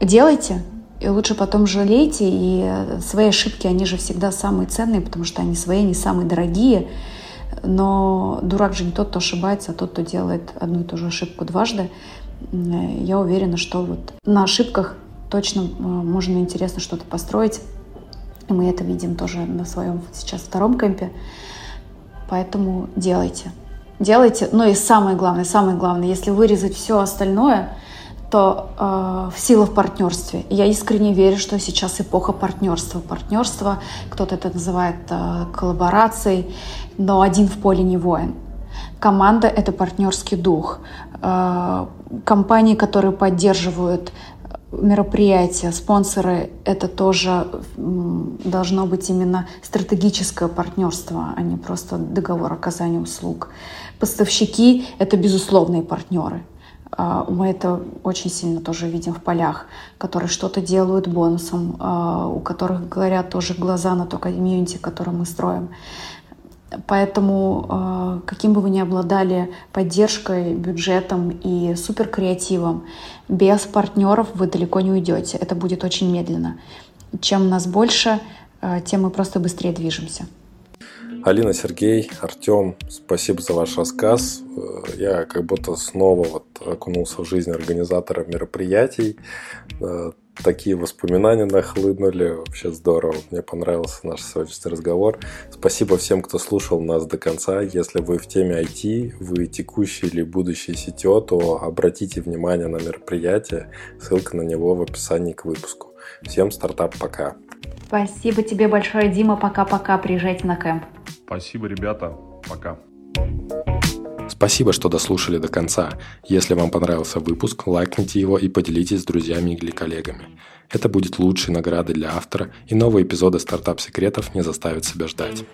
Делайте, и лучше потом жалейте, и э, свои ошибки, они же всегда самые ценные, потому что они свои, они самые дорогие. Но дурак же не тот, кто ошибается, а тот, кто делает одну и ту же ошибку дважды. Я уверена, что вот на ошибках точно можно интересно что-то построить и мы это видим тоже на своем сейчас втором кемпе. Поэтому делайте. Делайте. Ну и самое главное, самое главное, если вырезать все остальное, то э, сила в партнерстве. Я искренне верю, что сейчас эпоха партнерства. Партнерство, кто-то это называет э, коллаборацией, но один в поле не воин. Команда — это партнерский дух. Э, компании, которые поддерживают мероприятия, спонсоры, это тоже должно быть именно стратегическое партнерство, а не просто договор оказания услуг. Поставщики — это безусловные партнеры. А, мы это очень сильно тоже видим в полях, которые что-то делают бонусом, а, у которых говорят тоже глаза на то комьюнити, которое мы строим. Поэтому а, каким бы вы ни обладали поддержкой, бюджетом и суперкреативом, без партнеров вы далеко не уйдете. Это будет очень медленно. чем нас больше, тем мы просто быстрее движемся. Алина, Сергей, Артем, спасибо за ваш рассказ. Э, я как будто снова вот окунулся в жизнь организатора мероприятий. Э, такие воспоминания нахлынули. Вообще здорово. Мне понравился наш сегодняшний разговор. Спасибо всем, кто слушал нас до конца. Если вы в теме IT, вы текущий или будущий CTO, то обратите внимание на мероприятие. Ссылка на него в описании к выпуску. Всем стартап пока. Спасибо тебе большое, Дима. Пока-пока. Приезжайте на кемп. Спасибо, ребята. Пока. Спасибо, что дослушали до конца. Если вам понравился выпуск, лайкните его и поделитесь с друзьями или коллегами. Это будет лучшей наградой для автора, и новые эпизоды стартап-секретов не заставят себя ждать.